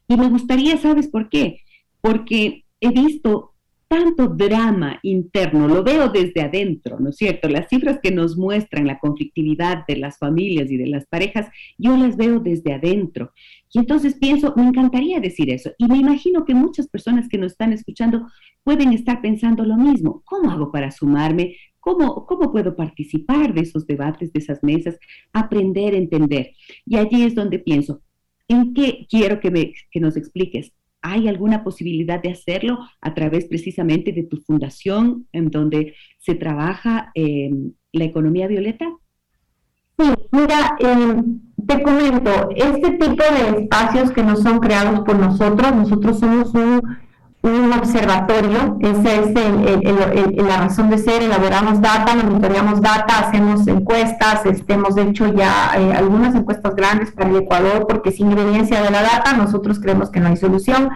[SPEAKER 1] Y me gustaría, ¿sabes por qué? Porque he visto tanto drama interno, lo veo desde adentro, ¿no es cierto? Las cifras que nos muestran la conflictividad de las familias y de las parejas, yo las veo desde adentro. Y entonces pienso, me encantaría decir eso. Y me imagino que muchas personas que nos están escuchando pueden estar pensando lo mismo. ¿Cómo hago para sumarme? ¿Cómo, puedo participar de esos debates, de esas mesas? Aprender, entender. Y allí es donde pienso, ¿en qué quiero que, me, que nos expliques? ¿Hay alguna posibilidad de hacerlo a través precisamente de tu fundación en donde se trabaja em, la economía violeta?
[SPEAKER 2] Sí, mira, em, te comento, este tipo de espacios que no son creados por nosotros, nosotros somos un, observatorio, esa es la razón de ser, elaboramos data, monitoreamos data, hacemos encuestas, este, hemos hecho ya eh, algunas encuestas grandes para el Ecuador, porque sin evidencia de la data nosotros creemos que no hay solución.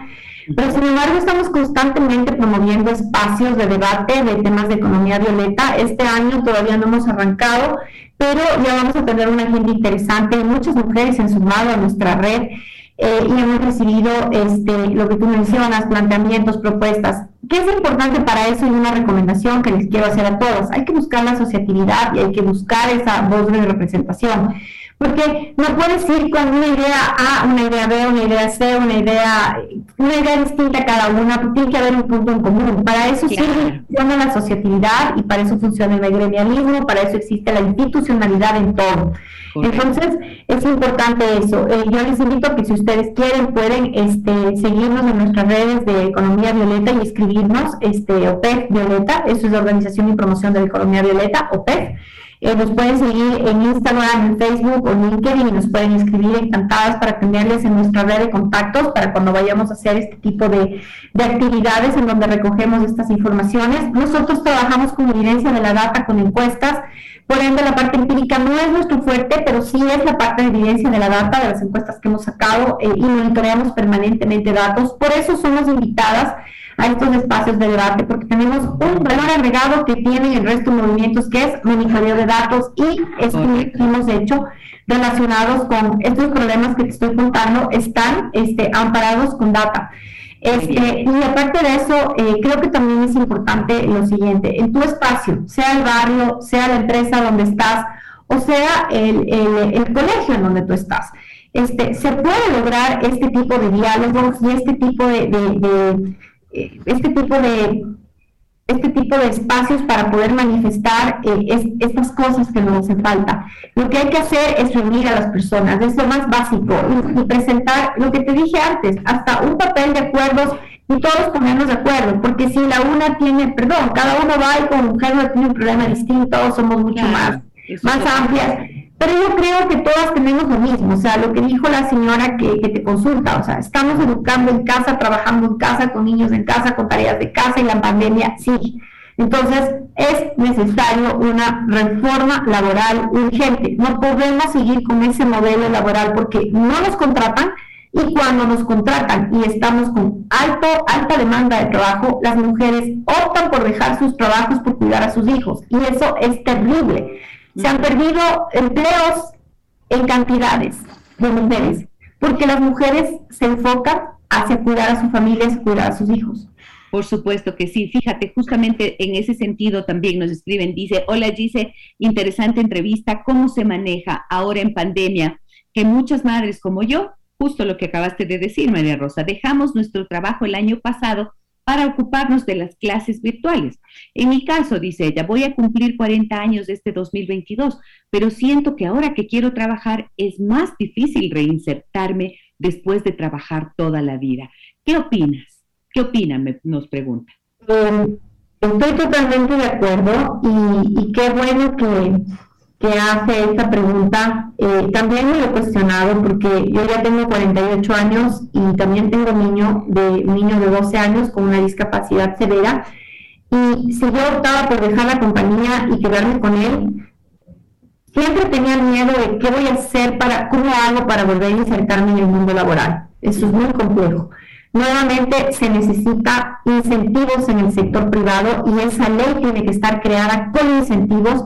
[SPEAKER 2] Pero sin embargo estamos constantemente promoviendo espacios de debate de temas de economía violeta. Este año todavía no hemos arrancado, pero ya vamos a tener una agenda interesante. Muchas mujeres han sumado a nuestra red eh, y hemos recibido este, lo que tú mencionas, planteamientos, propuestas. ¿Qué es importante para eso y una recomendación que les quiero hacer a todos? Hay que buscar la asociatividad y hay que buscar esa voz de representación. Porque no puedes ir con una idea A, una idea B, una idea C, una idea, una idea distinta a cada una, tiene que haber un punto en común. Para eso sirve funciona la asociatividad y para eso funciona el gremialismo, para eso existe la institucionalidad en todo. Entonces, es importante eso. Eh, yo les invito a que si ustedes quieren, pueden este, seguirnos en nuestras redes de Economía Violeta y escribirnos, este, OPEC Violeta, eso es la Organización y Promoción de la Economía Violeta, OPEC. Eh, nos pueden seguir en Instagram, en Facebook o LinkedIn y nos pueden escribir encantadas para tenerles en nuestra red de contactos para cuando vayamos a hacer este tipo de, de actividades en donde recogemos estas informaciones. Nosotros trabajamos con evidencia de la data, con encuestas, por ende la parte empírica no es nuestro fuerte, pero sí es la parte de evidencia de la data, de las encuestas que hemos sacado eh, y monitoreamos permanentemente datos. Por eso somos invitadas a estos espacios de debate, porque tenemos un valor agregado que tienen el resto de movimientos, que es monitoreo de datos y estudios que hemos hecho relacionados con estos problemas que te estoy contando, están este, amparados con data. Este, y aparte de eso, eh, creo que también es importante lo siguiente, en tu espacio, sea el barrio, sea la empresa donde estás, o sea el, el, colegio en donde tú estás, este, se puede lograr este tipo de diálogos y este tipo de este tipo de este tipo de espacios para poder manifestar eh, estas cosas que nos hacen falta. Lo que hay que hacer es reunir a las personas, es lo más básico, y, presentar lo que te dije antes, hasta un papel de acuerdos y todos ponernos de acuerdo, porque si la una tiene, perdón, cada uno va y con un género tiene un problema distinto, somos mucho más, más amplias. Pero yo creo que todas tenemos lo mismo, o sea, lo que dijo la señora que, te consulta, o sea, estamos educando en casa, trabajando en casa, con niños en casa, con tareas de casa y la pandemia, sí. Entonces, es necesario una reforma laboral urgente. No podemos seguir con ese modelo laboral porque no nos contratan y cuando nos contratan y estamos con alto, alta demanda de trabajo, las mujeres optan por dejar sus trabajos por cuidar a sus hijos. Y eso es terrible. Se han perdido empleos en cantidades de mujeres, porque las mujeres se enfocan hacia cuidar a su familia, hacia cuidar a sus hijos.
[SPEAKER 1] Por supuesto que sí. Fíjate, justamente en ese sentido también nos escriben, dice, hola dice interesante entrevista, ¿cómo se maneja ahora en pandemia que muchas madres como yo justo lo que acabaste de decir, María Rosa. Dejamos nuestro trabajo el año pasado para ocuparnos de las clases virtuales. En mi caso, dice ella, voy a cumplir 40 años este 2022, pero siento que ahora que quiero trabajar es más difícil reinsertarme después de trabajar toda la vida. ¿Qué opinas? ¿Qué opinan? nos pregunta.
[SPEAKER 2] Em, estoy totalmente de acuerdo y qué bueno que que hace esta pregunta, eh, también me lo he cuestionado porque yo ya tengo 48 años y también tengo niño de, niño de 12 años con una discapacidad severa. Y si yo optaba por dejar la compañía y quedarme con él, siempre tenía miedo de qué voy a hacer para, cómo hago para volver a insertarme en el mundo laboral. Eso es muy complejo. Nuevamente se necesita incentivos en el sector privado y esa ley tiene que estar creada con incentivos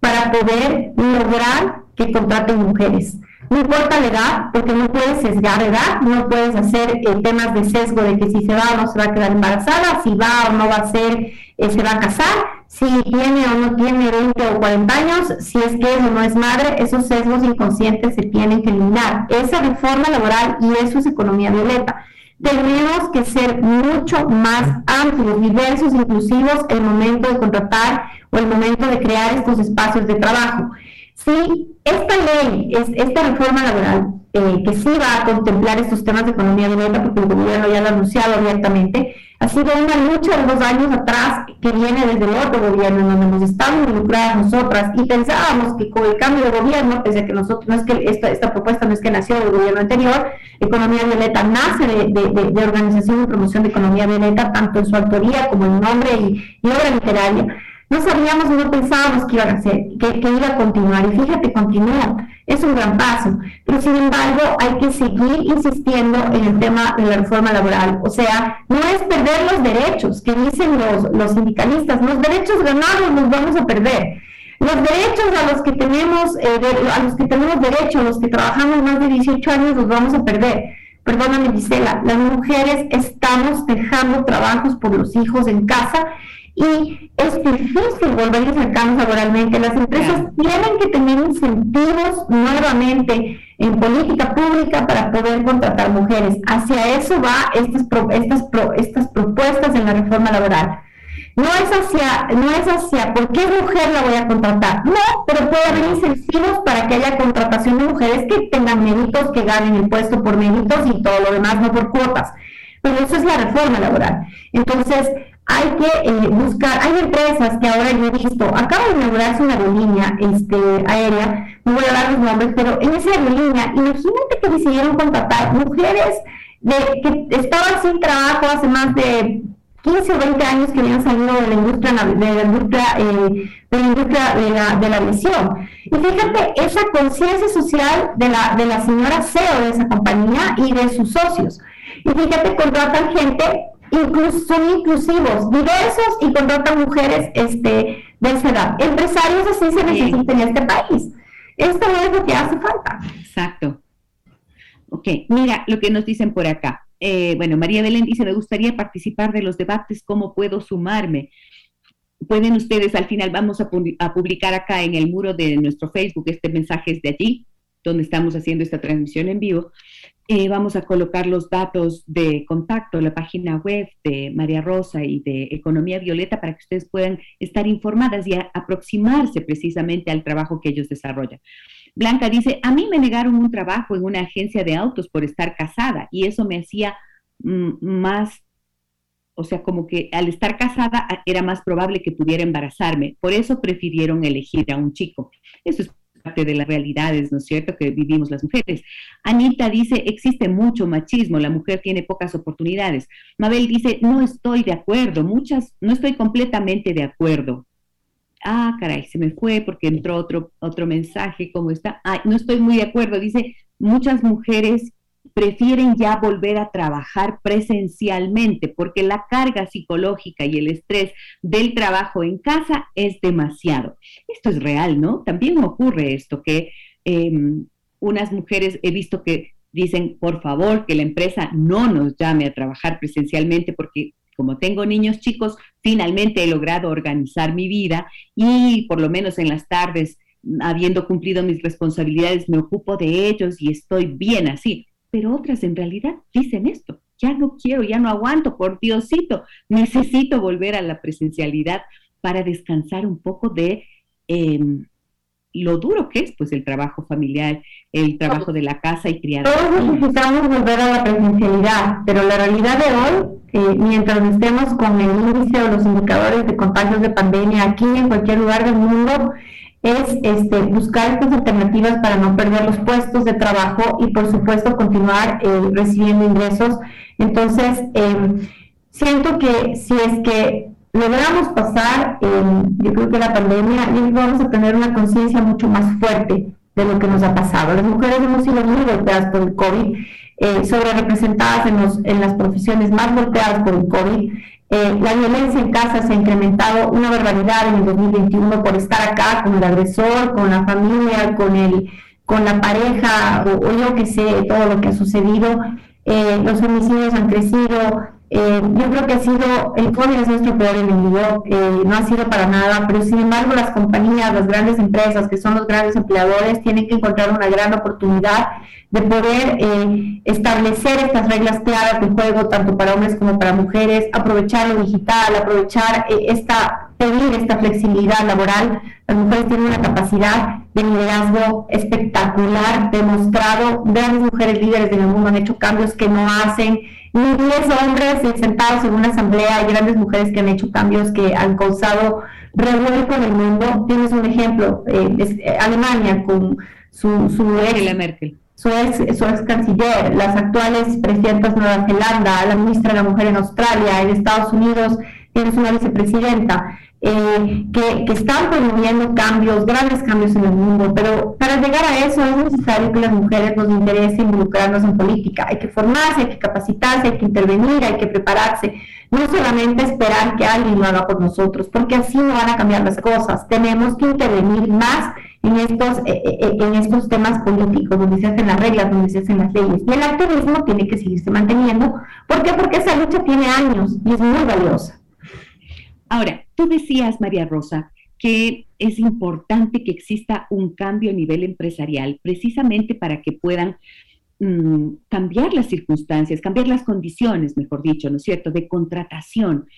[SPEAKER 2] para poder lograr que contraten mujeres. No importa la edad, porque no puedes sesgar edad, no puedes hacer eh, temas de sesgo de que si se va o no se va a quedar embarazada, si va o no va a ser, eh, se va a casar, si tiene o no tiene 20 o 40 años, si es que es o no es madre, esos sesgos inconscientes se tienen que eliminar. Esa reforma laboral y eso es economía violeta tenemos que ser mucho más amplios, diversos, inclusivos el momento de contratar o el momento de crear estos espacios de trabajo. Si esta ley, esta reforma laboral, eh, que sí va a contemplar estos temas de economía de venta, porque el gobierno ya lo ha anunciado abiertamente, ha sido una lucha de dos años atrás que viene desde el otro gobierno, donde hemos estado involucradas nosotras y pensábamos que con el cambio de gobierno, pese a que nosotros, no es que esta, esta propuesta no es que nació del gobierno anterior, Economía Violeta nace de, de, Organización y Promoción de Economía Violeta, tanto en su autoría como en nombre y, y obra literaria no sabíamos no pensábamos que iba a hacer, que, iba a continuar. Y fíjate, continúa. Es un gran paso. Pero sin embargo, hay que seguir insistiendo en el tema de la reforma laboral. O sea, no es perder los derechos que dicen los, los sindicalistas. Los derechos ganados los vamos a perder. Los derechos a los que tenemos, eh, a los que tenemos derecho, los que trabajamos más de 18 años, los vamos a perder. Perdóname, Gisela, las mujeres estamos dejando trabajos por los hijos en casa y es difícil volver a acercarnos laboralmente. Las empresas tienen que tener incentivos nuevamente en política pública para poder contratar mujeres. Hacia eso va estas, estas, estas propuestas en la reforma laboral. No es hacia, no es hacia por qué mujer la voy a contratar, no, pero puede haber incentivos para que haya contratación de mujeres que tengan méritos, que ganen el puesto por méritos y todo lo demás, no por cuotas. Pero eso es la reforma laboral. Entonces, hay que eh, buscar, hay empresas que ahora yo he visto, acaba de inaugurarse una aerolínea este, aérea, no voy a dar los nombres, pero en esa aerolínea, imagínate que decidieron contratar mujeres de, que estaban sin trabajo hace más de 15 o 20 años que habían salido de la industria de la industria, eh, de la industria de la, de la aviación. Y fíjate esa conciencia social de la, de la señora CEO de esa compañía y de sus socios. Y fíjate, contratan gente son inclusivos, diversos y contratan mujeres este, de esa edad. Empresarios así se necesitan en este país. Esto es lo que hace falta.
[SPEAKER 1] Exacto. Ok, mira lo que nos dicen por acá. Eh, bueno, María Belén dice, me gustaría participar de los debates, ¿cómo puedo sumarme? Pueden ustedes, al final vamos a, a publicar acá en el muro de nuestro Facebook, este mensaje es de allí, donde estamos haciendo esta transmisión en vivo. Eh, vamos a colocar los datos de contacto, la página web de María Rosa y de Economía Violeta para que ustedes puedan estar informadas y aproximarse precisamente al trabajo que ellos desarrollan. Blanca dice, a mí me negaron un trabajo en una agencia de autos por estar casada y eso me hacía mm, más, o sea, como que al estar casada era más probable que pudiera embarazarme. Por eso prefirieron elegir a un chico. Eso es parte de las realidades, ¿no es cierto?, que vivimos las mujeres. Anita dice, existe mucho machismo, la mujer tiene pocas oportunidades. Mabel dice, no estoy de acuerdo, muchas, no estoy completamente de acuerdo. Ah, caray, se me fue porque entró otro, otro mensaje, ¿cómo está? Ah, no estoy muy de acuerdo, dice, muchas mujeres prefieren ya volver a trabajar presencialmente porque la carga psicológica y el estrés del trabajo en casa es demasiado. Esto es real, ¿no? También ocurre esto, que em, unas mujeres he visto que dicen, por favor, que la empresa no nos llame a trabajar presencialmente porque como tengo niños chicos, finalmente he logrado organizar mi vida y por lo menos en las tardes, habiendo cumplido mis responsabilidades, me ocupo de ellos y estoy bien así pero otras en realidad dicen esto, ya no quiero, ya no aguanto, por Diosito, necesito volver a la presencialidad para descansar un poco de em, lo duro que es pues el trabajo familiar, el trabajo de la casa y criar.
[SPEAKER 2] Todos necesitamos volver a la presencialidad, pero la realidad de hoy, eh, mientras estemos con el índice o los indicadores de contagios de pandemia aquí en cualquier lugar del mundo, es este, buscar estas alternativas para no perder los puestos de trabajo y por supuesto continuar eh, recibiendo ingresos. Entonces, em, siento que si es que logramos pasar, yo creo que la pandemia, vamos a tener una conciencia mucho más fuerte de lo que nos ha pasado. Las mujeres hemos sido muy golpeadas por el COVID, eh, sobre representadas en, los, en las profesiones más golpeadas por el COVID. Eh, la violencia en casa se ha incrementado una barbaridad en el 2021 por estar acá con el agresor, con la familia, con, el, con la pareja o, o yo que sé, todo lo que ha sucedido. Eh, los homicidios han crecido, eh, yo creo que ha sido, el COVID es nuestro peor enemigo, eh, no ha sido para nada, pero sin embargo las compañías, las grandes empresas, que son los grandes empleadores, tienen que encontrar una gran oportunidad de poder eh, establecer estas reglas claras de juego, tanto para hombres como para mujeres, aprovechar lo digital, aprovechar esta, pedir esta flexibilidad laboral. Las mujeres tienen una capacidad de liderazgo espectacular, demostrado, grandes mujeres líderes del mundo han hecho cambios que no hacen miles hombres sentados en una asamblea, hay grandes mujeres que han hecho cambios que han causado revuelo en el mundo. Tienes un ejemplo, eh, eh, Alemania con su, su ex,
[SPEAKER 1] Merkel.
[SPEAKER 2] Su ex, su ex canciller, las actuales presidentas de Nueva Zelanda, la ministra de la Mujer en Australia, en Estados Unidos tienes una vicepresidenta. Eh, que, están promoviendo cambios, grandes cambios en el mundo, pero para llegar a eso es necesario que las mujeres nos interese involucrarnos en política. Hay que formarse, hay que capacitarse, hay que intervenir, hay que prepararse. No solamente esperar que alguien lo haga por nosotros, porque así no van a cambiar las cosas. Tenemos que intervenir más en estos, eh, eh, en estos temas políticos, donde se hacen las reglas, donde se hacen las leyes. Y el activismo tiene que seguirse manteniendo. ¿Por qué? Porque esa lucha tiene años y es muy valiosa.
[SPEAKER 1] Ahora, tú decías, María Rosa, que es importante que exista un cambio a nivel empresarial, precisamente para que puedan mm, cambiar las circunstancias, cambiar las condiciones, mejor dicho, ¿no es cierto?, de contratación.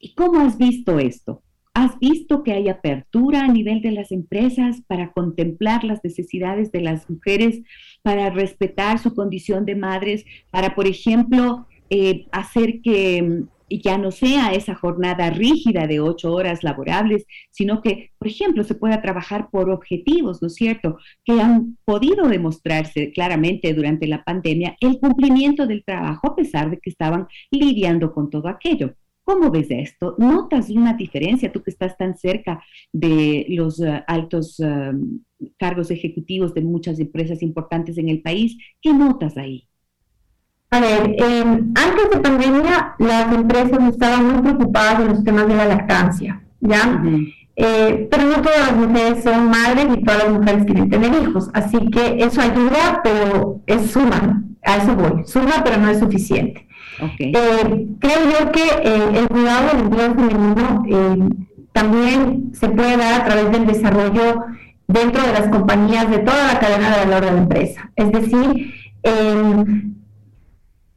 [SPEAKER 1] ¿Y cómo has visto esto? ¿Has visto que hay apertura a nivel de las empresas para contemplar las necesidades de las mujeres, para respetar su condición de madres, para, por ejemplo, eh, hacer que mm, ya no sea esa jornada rígida de ocho horas laborables, sino que, por ejemplo, se pueda trabajar por objetivos, ¿no es cierto?, que han podido demostrarse claramente durante la pandemia el cumplimiento del trabajo a pesar de que estaban lidiando con todo aquello. ¿Cómo ves esto? ¿Notas una diferencia, tú que estás tan cerca de los eh, altos eh, cargos ejecutivos de muchas empresas importantes en el país? ¿Qué notas ahí?
[SPEAKER 2] A ver, antes de pandemia las empresas estaban muy preocupadas en los temas de la lactancia, ¿ya? Eh, pero no todas las mujeres son madres y todas las mujeres quieren tener hijos, así que eso ayuda, pero es suma, a eso voy, suma, pero no es suficiente. Eh, creo yo que eh, el cuidado del empleo femenino también se puede dar a través del desarrollo dentro de las compañías de toda la cadena de valor de la empresa. Es decir,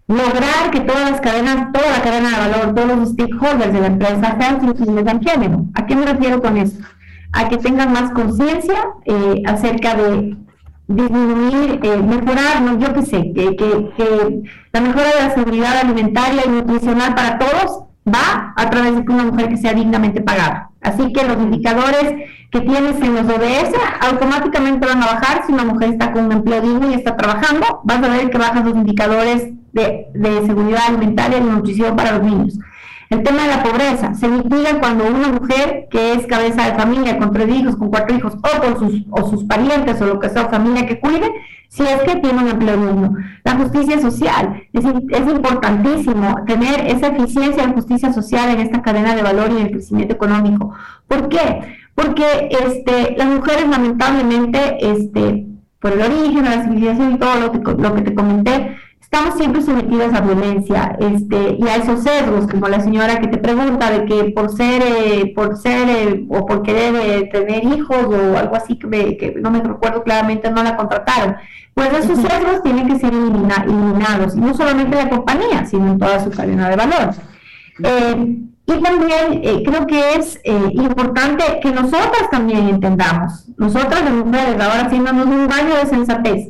[SPEAKER 2] lograr que todas las cadenas, toda la cadena de valor, todos los stakeholders de la empresa sean inclusivos de género. ¿A qué me refiero con eso? A que tengan más conciencia eh, acerca de disminuir, eh, mejorar, yo qué sé, que, que, que, la mejora de la seguridad alimentaria y nutricional para todos va a través de una mujer que sea dignamente pagada. Así que los indicadores que tienes en los ODS automáticamente van a bajar si una mujer está con un empleo digno y está trabajando, vas a ver que bajan los indicadores de, seguridad alimentaria y nutrición para los niños. El tema de la pobreza se mitiga cuando una mujer que es cabeza de familia con tres hijos, con cuatro hijos o con sus, o sus parientes o lo que sea, familia que cuide, si es que tiene un empleo digno. La justicia social, es, es importantísimo tener esa eficiencia en justicia social en esta cadena de valor y en el crecimiento económico. ¿Por qué? Porque este, las mujeres lamentablemente, este, por el origen, la civilización y todo lo que, lo que te comenté, estamos siempre sometidos a violencia este, y a esos sesgos, como la señora que te pregunta de que por ser, eh, por ser eh, o por querer eh, tener hijos o algo así que, que, no me recuerdo claramente, no la contrataron. Pues esos sesgos tienen que ser eliminados, y no solamente la compañía, sino en toda su cadena de valor. y también creo que es importante que nosotras también entendamos, nosotras las mujeres, ahora haciéndonos un baño de sensatez,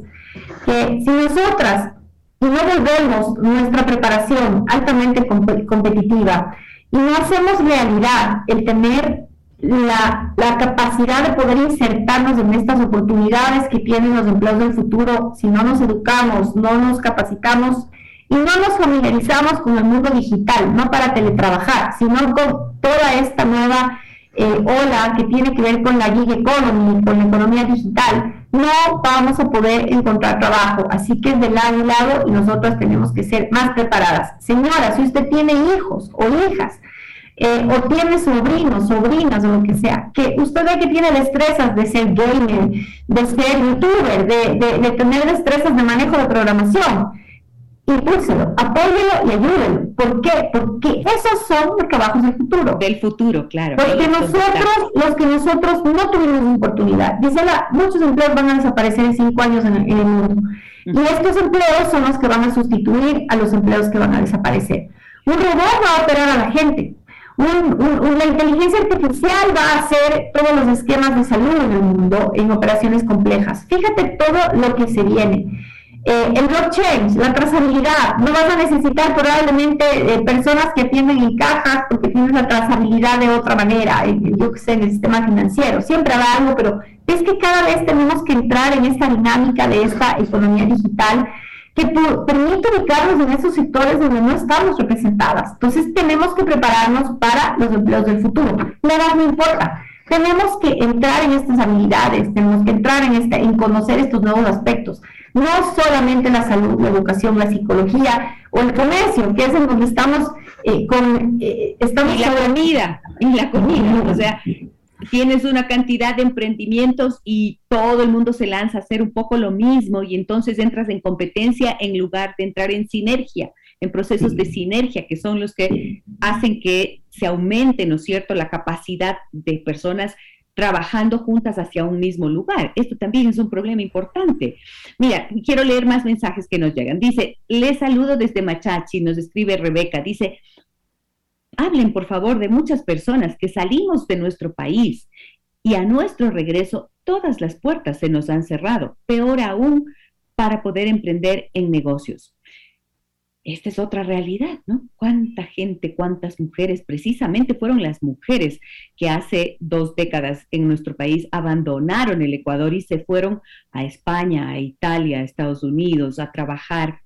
[SPEAKER 2] que si nosotras y no volvemos nuestra preparación altamente competitiva. Y no hacemos realidad el tener la, la, capacidad de poder insertarnos en estas oportunidades que tienen los empleos del futuro, si no nos educamos, no nos capacitamos y no nos familiarizamos con el mundo digital, no para teletrabajar, sino con toda esta nueva eh, ola que tiene que ver con la gig economy, con la economía digital, no vamos a poder encontrar trabajo. Así que de lado y lado y nosotros tenemos que ser más preparadas. Señora, si usted tiene hijos o hijas, eh, o tiene sobrinos, sobrinas o lo que sea, que usted ve que tiene destrezas de ser gamer, de ser youtuber, de, de tener destrezas de manejo de programación, impúlselo, apóyelo y ayúdenlo. ¿Por qué? Porque esos son los trabajos del futuro.
[SPEAKER 1] Del futuro, claro.
[SPEAKER 2] Porque nosotros, los que nosotros no tuvimos oportunidad, dice la, muchos empleos van a desaparecer en cinco años en el, mundo. Y estos empleos son los que van a sustituir a los empleos que van a desaparecer. Un robot va a operar a la gente. la inteligencia artificial va a hacer todos los esquemas de salud en el mundo en operaciones complejas. Fíjate todo lo que se viene. Eh, el blockchain, la trazabilidad, no vas a necesitar probablemente eh, personas que atienden en cajas porque tienes la trazabilidad de otra manera, yo que sé, en el sistema financiero, siempre habrá algo, pero es que cada vez tenemos que entrar en esta dinámica de esta economía digital que permite ubicarnos en esos sectores donde no estamos representadas. Entonces tenemos que prepararnos para los empleos del futuro. La edad no importa. Tenemos que entrar en estas habilidades, tenemos que entrar en, este, en conocer estos nuevos aspectos no solamente la salud, la educación, la psicología o el comercio, que es en donde estamos eh, con...
[SPEAKER 1] Eh, estamos y la comida, y la comida, o sea, tienes una cantidad de emprendimientos y todo el mundo se lanza a hacer un poco lo mismo y entonces entras en competencia en lugar de entrar en sinergia, en procesos de sinergia que son los que hacen que se aumente, ¿no es cierto?, la capacidad de personas trabajando juntas hacia un mismo lugar. Esto también es un problema importante. Mira, quiero leer más mensajes que nos llegan. Dice, le saludo desde Machachi, nos escribe Rebeca, dice, hablen por favor de muchas personas que salimos de nuestro país y a nuestro regreso todas las puertas se nos han cerrado, peor aún para poder emprender en negocios esta es otra realidad, ¿no? ¿Cuánta gente, cuántas mujeres, precisamente fueron las mujeres que hace dos décadas en nuestro país abandonaron el Ecuador y se fueron a España, a Italia, a Estados Unidos a trabajar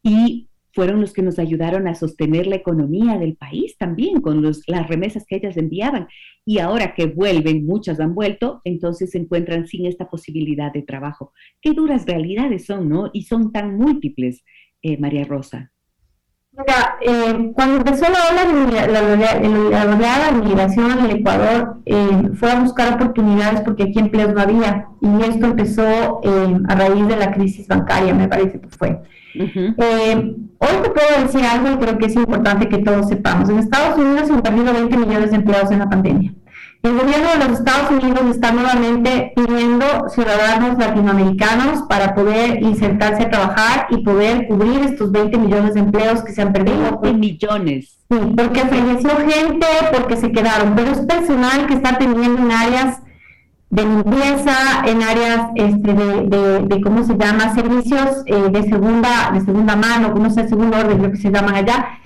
[SPEAKER 1] y fueron los que nos ayudaron a sostener la economía del país también con las remesas que ellas enviaban. Y ahora que vuelven, muchas han vuelto, entonces se encuentran sin esta posibilidad de trabajo. Qué duras realidades son, ¿no? Y son tan múltiples, eh, María Rosa.
[SPEAKER 2] Mira, eh, cuando empezó la ola de la, oleada de migración al Ecuador, eh, fue a buscar oportunidades porque aquí empleos no había. Y esto empezó eh, a raíz de la crisis bancaria, me parece que fue. hoy te puedo decir algo y creo que es importante que todos sepamos. En Estados Unidos se han perdido 20 millones de empleados en la pandemia. El gobierno de los Estados Unidos está nuevamente pidiendo ciudadanos latinoamericanos para poder insertarse a trabajar y poder cubrir estos 20 millones de empleos que se han perdido.
[SPEAKER 1] 20 millones.
[SPEAKER 2] Sí, porque falleció gente, porque se quedaron, pero es personal que está teniendo en áreas de limpieza, en áreas este, de, de, ¿cómo se llama?, servicios eh, de segunda de segunda mano, no sé, segundo orden, lo que se llaman allá,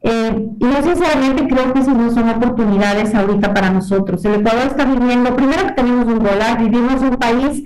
[SPEAKER 2] eh, y yo sinceramente creo que esas no son oportunidades ahorita para nosotros. El Ecuador está viviendo, primero que tenemos un dólar, vivimos un país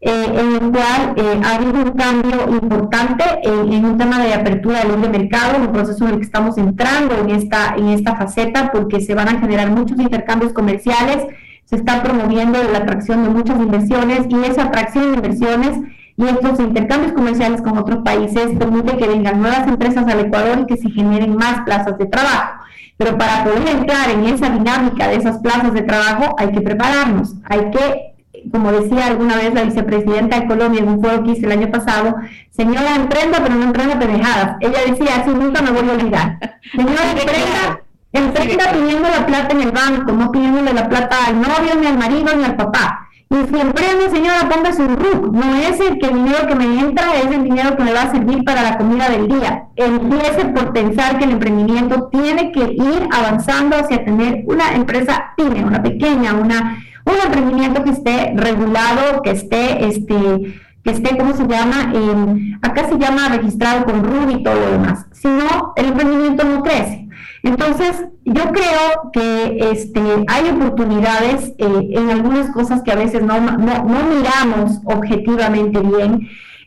[SPEAKER 2] eh, en el cual eh, ha habido un cambio importante en un tema de apertura del libre mercado, un proceso en el que estamos entrando en esta, en esta faceta porque se van a generar muchos intercambios comerciales, se está promoviendo la atracción de muchas inversiones y esa atracción de inversiones y estos intercambios comerciales con otros países permite que vengan nuevas empresas al Ecuador y que se generen más plazas de trabajo. Pero para poder entrar en esa dinámica de esas plazas de trabajo hay que prepararnos, hay que como decía alguna vez la vicepresidenta de Colombia en un foro que hice el año pasado, señora, emprenda, pero no emprenda pendejadas. Ella decía, así nunca me voy a olvidar. Señora, emprenda, emprenda pidiendo la plata en el banco, no pidiéndole la plata al novio, ni al marido, ni al papá. Y si emprende, señora, póngase un RUC. No es el que el dinero que me entra, es el dinero que me va a servir para la comida del día. Empiece por pensar que el emprendimiento tiene que ir avanzando hacia tener una empresa pyme, una pequeña, una, un emprendimiento que esté regulado, que esté, este, que esté, ¿cómo se llama? acá se llama registrado con RUC y todo lo demás. Si no, el emprendimiento no crece. Entonces, yo creo que este, hay oportunidades eh, en algunas cosas que a veces no, miramos objetivamente bien,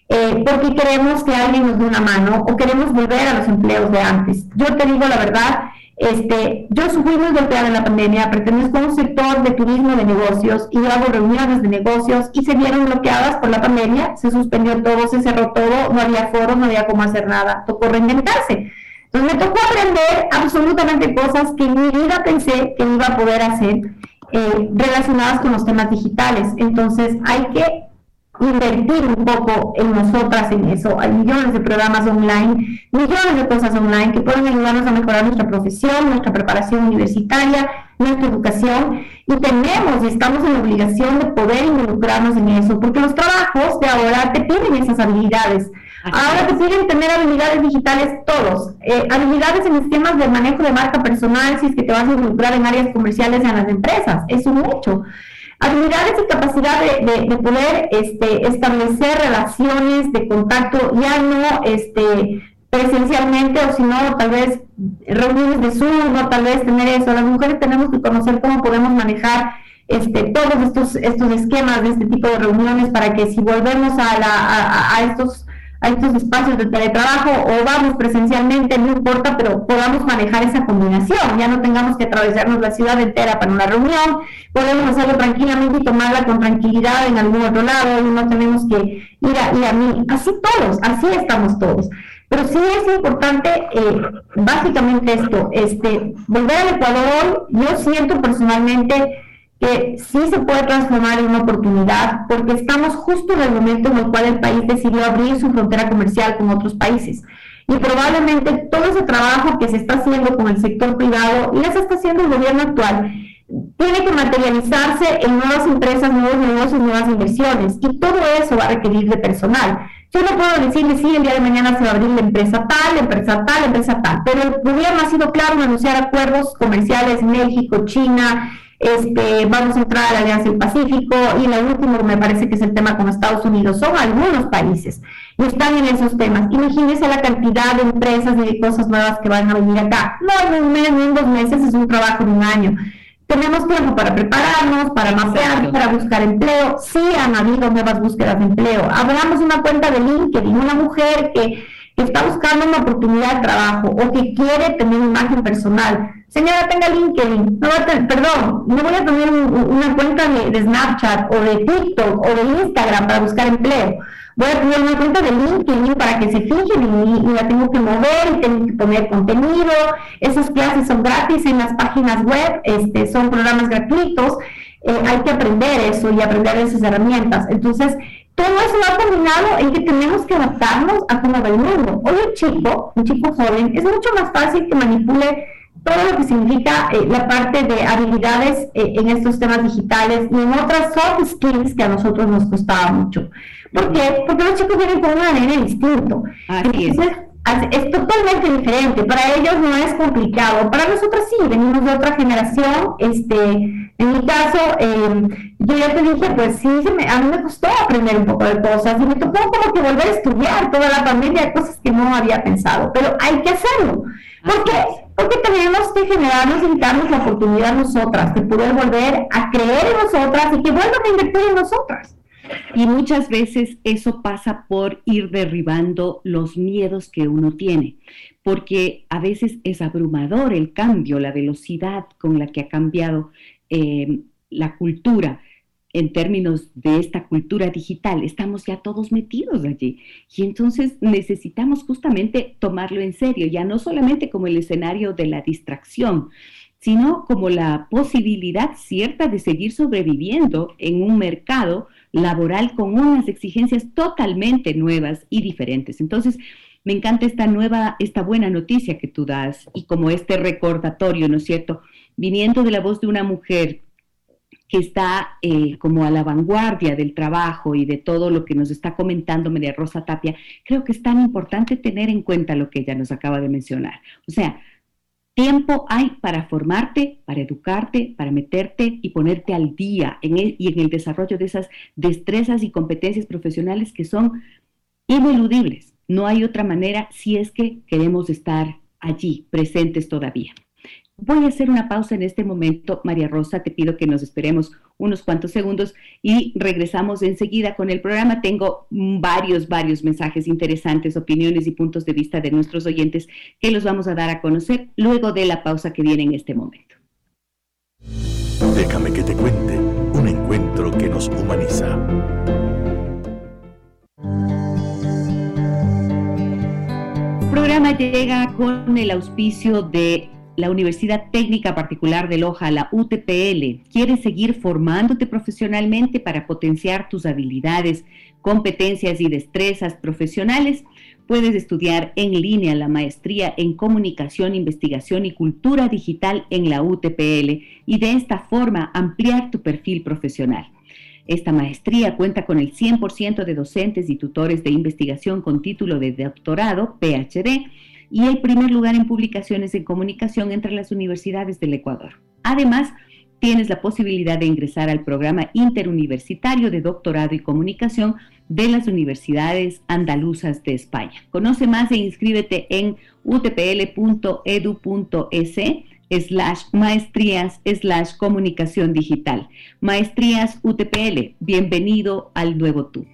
[SPEAKER 2] eh, porque queremos que alguien nos dé una mano o queremos volver a los empleos de antes. Yo te digo la verdad, este, yo sufrí muy golpeada en la pandemia, pertenezco a un sector de turismo de negocios y hago reuniones de negocios y se vieron bloqueadas por la pandemia, se suspendió todo, se cerró todo, no había foro, no había cómo hacer nada, tocó reinventarse. Entonces me tocó aprender absolutamente cosas que en mi vida pensé que iba a poder hacer eh, relacionadas con los temas digitales. Entonces hay que invertir un poco en nosotras en eso. Hay millones de programas online, millones de cosas online que pueden ayudarnos a mejorar nuestra profesión, nuestra preparación universitaria, nuestra educación y tenemos y estamos en la obligación de poder involucrarnos en eso, porque los trabajos de ahora te piden esas habilidades. Ahora te piden tener habilidades digitales todos, eh, habilidades en esquemas de manejo de marca personal, si es que te vas a involucrar en áreas comerciales en las empresas, es un hecho habilidades y capacidad de, poder este, establecer relaciones de contacto, ya no este, presencialmente o si no, tal vez reuniones de Zoom o tal vez tener eso. Las mujeres tenemos que conocer cómo podemos manejar este, todos estos, estos esquemas de este tipo de reuniones para que si volvemos a, la, a estos a estos espacios de teletrabajo o vamos presencialmente, no importa, pero podamos manejar esa combinación, ya no tengamos que atravesarnos la ciudad entera para una reunión, podemos hacerlo tranquilamente y tomarla con tranquilidad en algún otro lado y no tenemos que ir a, ir a mí, así todos, así estamos todos. Pero sí es importante, eh, básicamente esto, este, volver al Ecuador, yo siento personalmente que sí se puede transformar en una oportunidad porque estamos justo en el momento en el cual el país decidió abrir su frontera comercial con otros países. Y probablemente todo ese trabajo que se está haciendo con el sector privado y se está haciendo el gobierno actual tiene que materializarse en nuevas empresas, nuevos negocios, nuevas inversiones. Y todo eso va a requerir de personal. Yo no puedo decirle, sí, el día de mañana se va a abrir la empresa tal, la empresa tal, la empresa tal, pero el gobierno ha sido claro en anunciar acuerdos comerciales México, China, este, vamos a entrar a la Alianza del Pacífico y la última me parece que es el tema con Estados Unidos, son algunos países y están en esos temas. Imagínense la cantidad de empresas y de cosas nuevas que van a venir acá. No en un mes, ni en dos meses, es un trabajo de un año. Tenemos tiempo para prepararnos, para mapear, para buscar empleo. Sí han habido nuevas búsquedas de empleo. Hablamos de una cuenta de LinkedIn, una mujer que está buscando una oportunidad de trabajo o que quiere tener imagen personal. Señora, tenga LinkedIn, perdón, no voy a tener una cuenta de, Snapchat o de TikTok o de Instagram para buscar empleo. Voy a tener una cuenta de LinkedIn para que se fijen en mí y la tengo que mover y tengo que poner contenido. Esas clases son gratis en las páginas web, este, son programas gratuitos. Eh, hay que aprender eso y aprender esas herramientas. Entonces, todo eso va combinado en que tenemos que adaptarnos a cómo va el mundo. Hoy un chico, un chico joven, es mucho más fácil que manipule todo lo que significa eh, la parte de habilidades eh, en estos temas digitales y en otras soft skills que a nosotros nos costaba mucho. ¿Por qué? Porque los chicos vienen con un ADN distinto. Entonces, es totalmente diferente. Para ellos no es complicado. Para nosotros sí, venimos de otra generación. Este, en mi caso, em, yo ya te dije, pues sí, a mí me costó aprender un poco de cosas y me tocó como que volver a estudiar toda la pandemia, cosas que no había pensado. Pero hay que hacerlo. ¿Por qué? Porque tenemos que generarnos y darnos la oportunidad nosotras de poder volver a creer en nosotras y que vuelvan a invertir en nosotras.
[SPEAKER 1] Y muchas veces eso pasa por ir derribando los miedos que uno tiene, porque a veces es abrumador el cambio, la velocidad con la que ha cambiado eh, la cultura en términos de esta cultura digital. Estamos ya todos metidos allí y entonces necesitamos justamente tomarlo en serio, ya no solamente como el escenario de la distracción, sino como la posibilidad cierta de seguir sobreviviendo en un mercado laboral con unas exigencias totalmente nuevas y diferentes. Entonces, me encanta esta nueva, esta buena noticia que tú das y como este recordatorio, ¿no es cierto? Viniendo de la voz de una mujer que está eh, como a la vanguardia del trabajo y de todo lo que nos está comentando María Rosa Tapia, creo que es tan importante tener en cuenta lo que ella nos acaba de mencionar. O sea, tiempo hay para formarte, para educarte, para meterte y ponerte al día en y en el desarrollo de esas destrezas y competencias profesionales que son ineludibles. No hay otra manera si es que queremos estar allí, presentes todavía. Voy a hacer una pausa en este momento, María Rosa, te pido que nos esperemos unos cuantos segundos y regresamos enseguida con el programa. Tengo varios, varios mensajes interesantes, opiniones y puntos de vista de nuestros oyentes que los vamos a dar a conocer luego de la pausa que viene en este momento.
[SPEAKER 3] Déjame que te cuente un encuentro que nos humaniza.
[SPEAKER 1] El programa llega con el auspicio de la Universidad Técnica Particular de Loja, la UTPL, quiere seguir formándote profesionalmente para potenciar tus habilidades, competencias y destrezas profesionales, puedes estudiar en línea la maestría en comunicación, investigación y cultura digital en la UTPL y de esta forma ampliar tu perfil profesional. Esta maestría cuenta con el 100% de docentes y tutores de investigación con título de doctorado, PhD, y el primer lugar en publicaciones en comunicación entre las universidades del Ecuador. Además, tienes la posibilidad de ingresar al programa interuniversitario de doctorado y comunicación de las universidades andaluzas de España. Conoce más e inscríbete en utpl.edu.es slash maestrías slash comunicación digital. Maestrías UTPL, bienvenido al nuevo tú.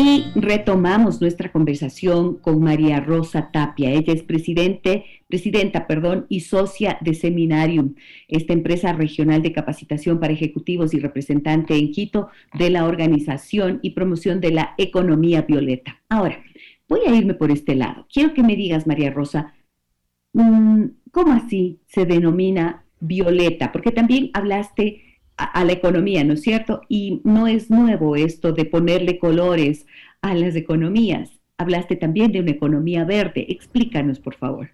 [SPEAKER 1] Y retomamos nuestra conversación con María Rosa Tapia. Ella es presidente, presidenta perdón, y socia de Seminarium, esta empresa regional de capacitación para ejecutivos y representante en Quito de la organización y promoción de la economía violeta. Ahora, voy a irme por este lado. Quiero que me digas, María Rosa, mm, ¿cómo así se denomina violeta? Porque también hablaste a, la economía, ¿no es cierto? Y no es nuevo esto de ponerle colores a las economías. Hablaste también de una economía verde. Explícanos, por favor.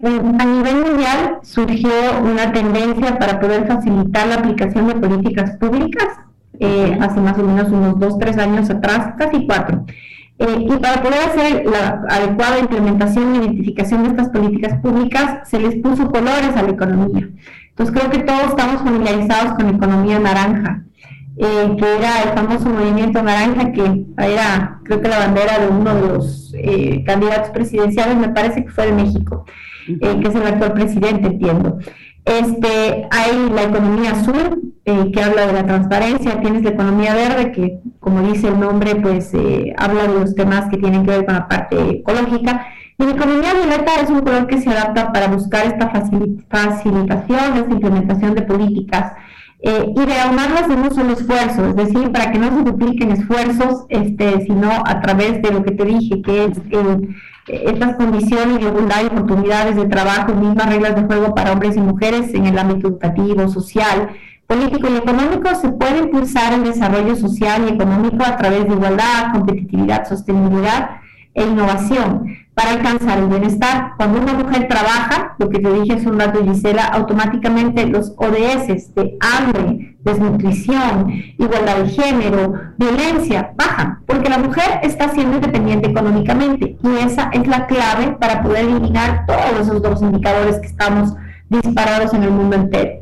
[SPEAKER 2] A nivel mundial surgió una tendencia para poder facilitar la aplicación de políticas públicas eh, hace más o menos unos dos, tres años atrás, casi cuatro. Eh, y para poder hacer la adecuada implementación y identificación de estas políticas públicas, se les puso colores a la economía. Entonces creo que todos estamos familiarizados con economía naranja, eh, que era el famoso movimiento naranja, que era creo que la bandera de uno de los eh, candidatos presidenciales, me parece que fue de México, eh, que es el actual presidente, entiendo. Este, hay la economía azul, que habla de la transparencia, tienes la economía verde, que como dice el nombre, pues habla de los temas que tienen que ver con la parte ecológica, economía violeta es un color que se adapta para buscar esta facilitación, esta implementación de políticas eh, y de aunarlas en un solo esfuerzo, es decir, para que no se dupliquen esfuerzos, este, sino a través de lo que te dije, que es estas condiciones de igualdad y oportunidades de trabajo, mismas reglas de juego para hombres y mujeres en el ámbito educativo, social, político y económico, se puede impulsar el desarrollo social y económico a través de igualdad, competitividad, sostenibilidad e innovación para alcanzar el bienestar. Cuando una mujer trabaja, lo que te dije es un dato, Gisela, automáticamente los ODS de hambre, desnutrición, igualdad de género, violencia, bajan, porque la mujer está siendo independiente económicamente y esa es la clave para poder eliminar todos esos dos indicadores que estamos disparados en el mundo entero.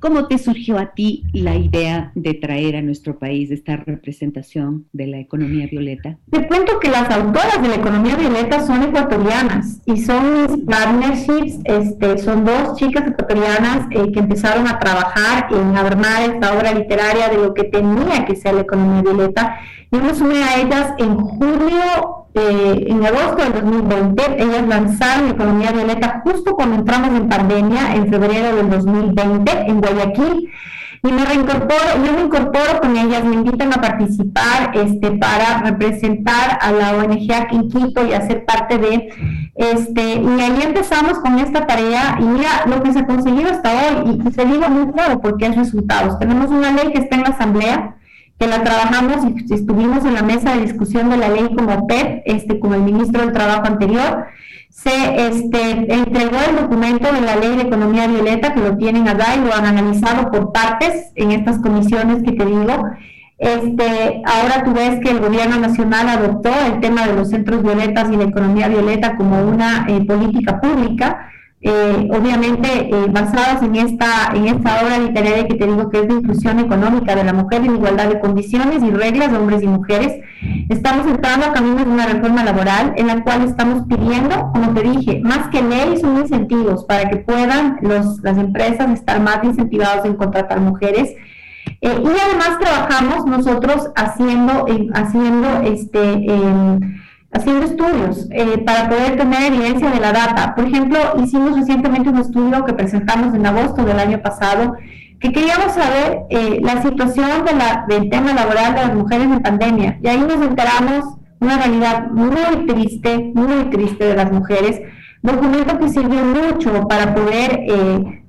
[SPEAKER 1] ¿Cómo te surgió a ti la idea de traer a nuestro país esta representación de la economía violeta?
[SPEAKER 2] Te cuento que las autoras de la economía violeta son ecuatorianas y son mis partnerships, este, son dos chicas ecuatorianas eh, que empezaron a trabajar en armar esta obra literaria de lo que tenía que ser la economía violeta. Yo me sumé a ellas en julio eh, en agosto del 2020, ellas lanzaron Economía Violeta justo cuando entramos en pandemia, en febrero del 2020, en Guayaquil. y me reincorporo, yo me incorporo con ellas, me invitan a participar este, para representar a la ONG aquí en Quito y hacer parte de, este, y ahí empezamos con esta tarea y mira lo que se ha conseguido hasta hoy, y, se digo muy claro porque es resultados. Tenemos una ley que está en la Asamblea, que la trabajamos y estuvimos en la mesa de discusión de la ley como PEP, este, con el ministro del Trabajo anterior, se este, entregó el documento de la ley de economía violeta, que lo tienen acá y lo han analizado por partes en estas comisiones que te digo. Este, ahora tú ves que el gobierno nacional adoptó el tema de los centros violetas y la economía violeta como una eh, política pública eh, obviamente eh, basadas en esta, en esta obra literaria que te digo que es de inclusión económica de la mujer en igualdad de condiciones y reglas de hombres y mujeres. Estamos entrando a caminos de una reforma laboral en la cual estamos pidiendo, como te dije, más que ley son incentivos para que puedan los, las empresas estar más incentivados en contratar mujeres. Eh, y además trabajamos nosotros haciendo, haciendo este, haciendo estudios eh, para poder tener evidencia de la data. Por ejemplo, hicimos recientemente un estudio que presentamos en agosto del año pasado que queríamos saber eh, la situación de la, del tema laboral de las mujeres en pandemia. Y ahí nos enteramos una realidad muy triste, muy triste de las mujeres, documento que sirvió mucho para poder eh,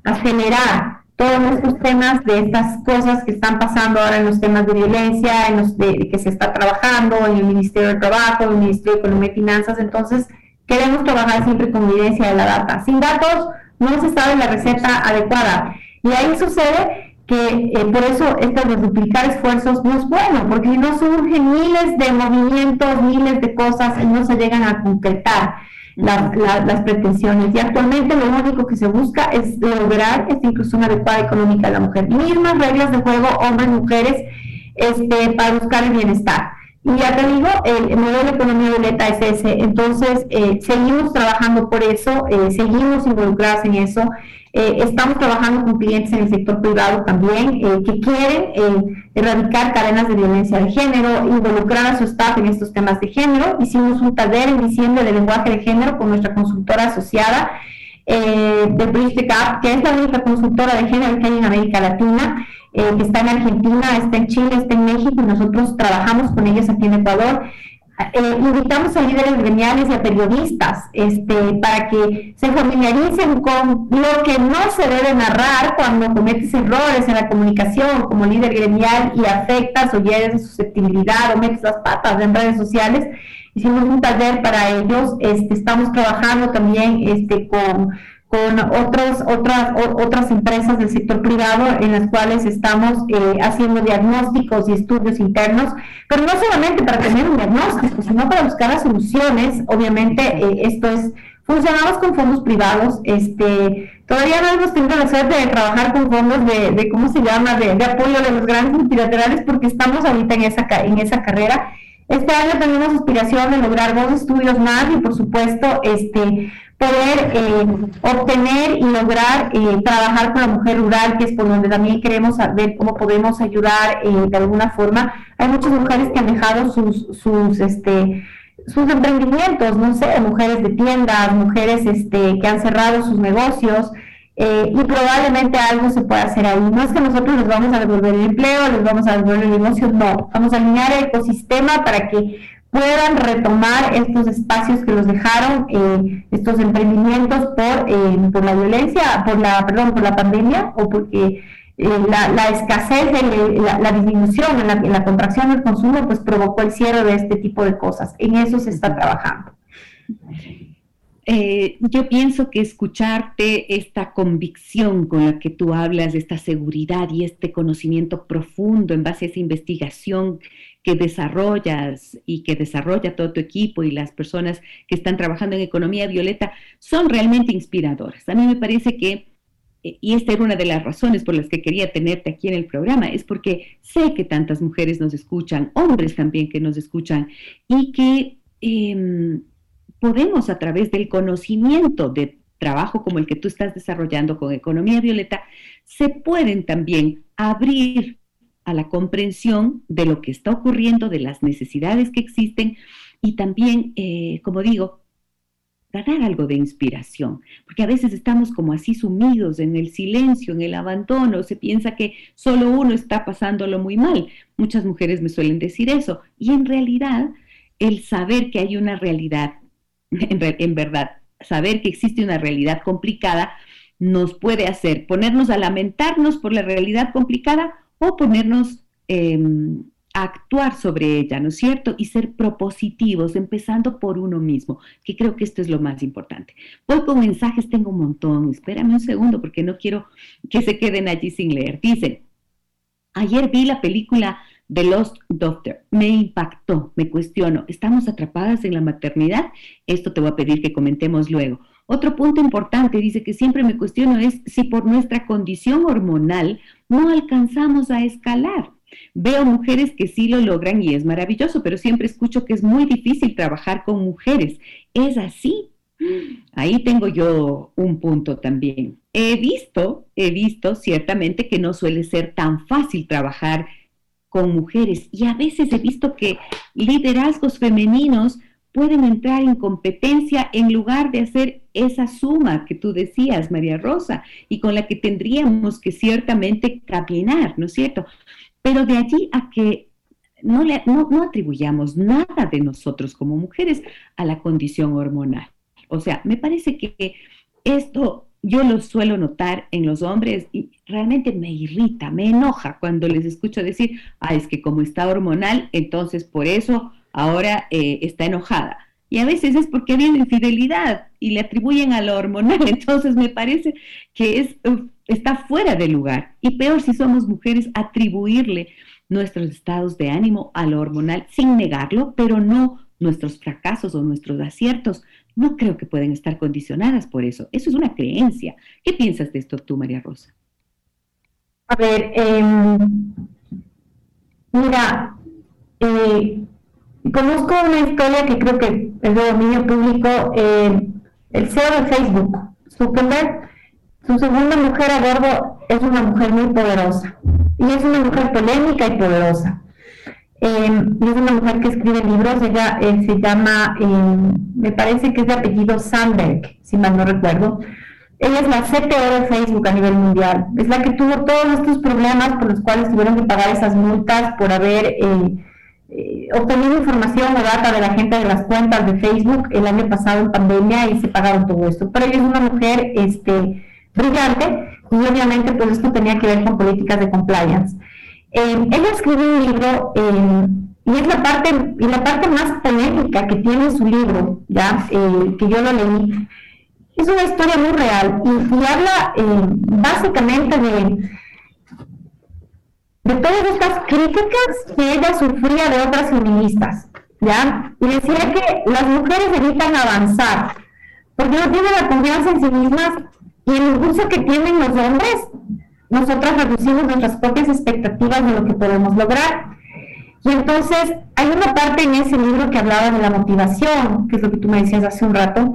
[SPEAKER 2] todos estos temas de estas cosas que están pasando ahora en los temas de violencia, en los de, que se está trabajando en el Ministerio de Trabajo, en el Ministerio de Economía y Finanzas. Entonces, queremos trabajar siempre con evidencia de la data. Sin datos no se sabe la receta adecuada. Y ahí sucede que eh, por eso esto de duplicar esfuerzos no es bueno, porque no surgen miles de movimientos, miles de cosas y no se llegan a concretar las, pretensiones. Y actualmente lo único que se busca es lograr esta inclusión adecuada económica de la mujer. Mismas reglas de juego, hombres, mujeres, este, para buscar el bienestar. Y ya te digo, el, modelo de economía es ese. Entonces, eh, seguimos trabajando por eso, eh, seguimos involucrados en eso. Eh, estamos trabajando con clientes en el sector privado también que quieren erradicar cadenas de violencia de género, involucrar a su staff en estos temas de género. Hicimos un taller en diciembre de lenguaje de género con nuestra consultora asociada de Bridge Gap, que es la única consultora de género que hay en América Latina. Eh, que está en Argentina, está en Chile, está en México y nosotros trabajamos con ellos aquí en Ecuador. Eh, invitamos a líderes gremiales y a periodistas este, para que se familiaricen con lo que no se debe narrar cuando cometes errores en la comunicación como líder gremial y afectas o hieres susceptibilidad o metes las patas en redes sociales. Hicimos un taller para ellos, este, estamos trabajando también este, con con otros, otras, otras empresas del sector privado en las cuales estamos eh, haciendo diagnósticos y estudios internos, pero no solamente para tener un diagnóstico, sino para buscar las soluciones. Obviamente, eh, esto es, funcionamos con fondos privados, este, todavía no hemos tenido la suerte de trabajar con fondos de, de ¿cómo se llama?, de, de, apoyo de los grandes multilaterales, porque estamos ahorita en esa, en esa carrera. Este año tenemos aspiración de lograr dos estudios más y, por supuesto, este, poder eh, obtener y lograr eh, trabajar con la mujer rural, que es por donde también queremos ver cómo podemos ayudar eh, de alguna forma. Hay muchas mujeres que han dejado sus, sus, este, sus emprendimientos, no sé, mujeres de tiendas, mujeres este, que han cerrado sus negocios. y probablemente algo se pueda hacer ahí. No es que nosotros les vamos a devolver el empleo, les vamos a devolver el negocio, no. Vamos a alinear el ecosistema para que puedan retomar estos espacios que los dejaron, eh, estos emprendimientos por, eh, por la violencia, por la, perdón, por la pandemia o porque eh, la, escasez, la, la, disminución en la contracción del consumo, pues provocó el cierre de este tipo de cosas. En eso se está trabajando.
[SPEAKER 1] yo pienso que escucharte esta convicción con la que tú hablas, esta seguridad y este conocimiento profundo en base a esa investigación que desarrollas y que desarrolla todo tu equipo y las personas que están trabajando en economía violeta son realmente inspiradoras. A mí me parece que, eh, y esta era una de las razones por las que quería tenerte aquí en el programa, es porque sé que tantas mujeres nos escuchan, hombres también que nos escuchan, y que em, podemos a través del conocimiento de trabajo como el que tú estás desarrollando con Economía Violeta, se pueden también abrir a la comprensión de lo que está ocurriendo, de las necesidades que existen y también, eh, como digo, dar algo de inspiración, porque a veces estamos como así sumidos en el silencio, en el abandono, se piensa que solo uno está pasándolo muy mal. Muchas mujeres me suelen decir eso, y en realidad el saber que hay una realidad, en, verdad, saber que existe una realidad complicada, nos puede hacer ponernos a lamentarnos por la realidad complicada o ponernos em, actuar sobre ella, ¿no es cierto? Y ser propositivos, empezando por uno mismo, que creo que esto es lo más importante. Voy con mensajes, tengo un montón, espérame un segundo porque no quiero que se queden allí sin leer. Dice, ayer vi la película The Lost Doctor, me impactó, me cuestiono, ¿estamos atrapadas en la maternidad? Esto te voy a pedir que comentemos luego. Otro punto importante, dice que siempre me cuestiono, es si por nuestra condición hormonal no alcanzamos a escalar Veo mujeres que sí lo logran y es maravilloso, pero siempre escucho que es muy difícil trabajar con mujeres. ¿Es así? Ahí tengo yo un punto también. He visto, he visto ciertamente que no suele ser tan fácil trabajar con mujeres y a veces he visto que liderazgos femeninos pueden entrar en competencia en lugar de hacer esa suma que tú decías, María Rosa, y con la que tendríamos que ciertamente caminar, ¿no es cierto? Pero de allí a que no, le, no, atribuyamos nada de nosotros como mujeres a la condición hormonal. O sea, me parece que esto yo lo suelo notar en los hombres y realmente me irrita, me enoja cuando les escucho decir, ah, es que como está hormonal, entonces por eso ahora eh, está enojada. Y a veces es porque había infidelidad y le atribuyen a lo hormonal. Entonces me parece que es, está fuera de lugar. Y peor si somos mujeres, atribuirle nuestros estados de ánimo a lo hormonal sin negarlo, pero no nuestros fracasos o nuestros aciertos. No creo que pueden estar condicionadas por eso. Eso es una creencia. ¿Qué piensas de esto tú, María Rosa?
[SPEAKER 2] A ver, em, mira, eh, conozco una historia que creo que es de dominio público. Eh, el CEO de Facebook, Zuckerberg, su segunda mujer a bordo es una mujer muy poderosa y es una mujer polémica y poderosa. Em, y es una mujer que escribe libros, ella eh, se llama, em, me parece que es de apellido Sandberg, si mal no recuerdo. Ella es la CTO de Facebook a nivel mundial, es la que tuvo todos estos problemas por los cuales tuvieron que pagar esas multas por haber eh, eh, obtenido información o data de la gente de las cuentas de Facebook el año pasado en pandemia y se pagaron todo esto. Pero ella es una mujer, este, brillante y obviamente pues esto tenía que ver con políticas de compliance. Eh, ella escribió un libro eh, y es la parte y la parte más polémica que tiene su libro, ya eh, que yo lo leí. Es una historia muy real y, habla básicamente de de todas estas críticas que ella sufría de otras feministas, ¿ya? Y decía que las mujeres necesitan avanzar, porque no tienen la confianza en sí mismas y el impulso que tienen los hombres, nosotras reducimos nuestras propias expectativas de lo que podemos lograr. Y entonces hay una parte en ese libro que hablaba de la motivación, que es lo que tú me decías hace un rato,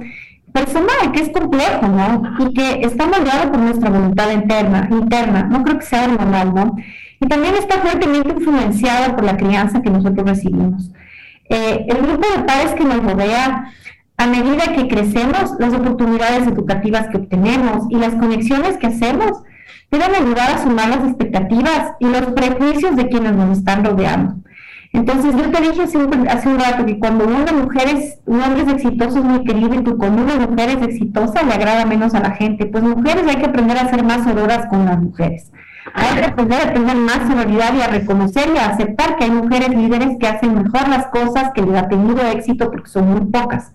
[SPEAKER 2] personal, que es complejo, ¿no? Y que está moldeado por nuestra voluntad interna, interna. no creo que sea normal, ¿no? Y también está fuertemente influenciado por la crianza que nosotros recibimos. Eh, el grupo de padres que nos rodea a medida que crecemos, las oportunidades educativas que obtenemos y las conexiones que hacemos deben ayudar a sumar las expectativas y los prejuicios de quienes nos están rodeando. Entonces, yo te dije hace un, rato que cuando una mujer es, un hombre es exitoso muy querido y tú como una mujer es exitosa le agrada menos a la gente. Pues mujeres hay que aprender a ser más sororas con las mujeres. Hay que aprender a tener más sororidad y a reconocer y a aceptar que hay mujeres líderes que hacen mejor las cosas, que les ha tenido éxito porque son muy pocas.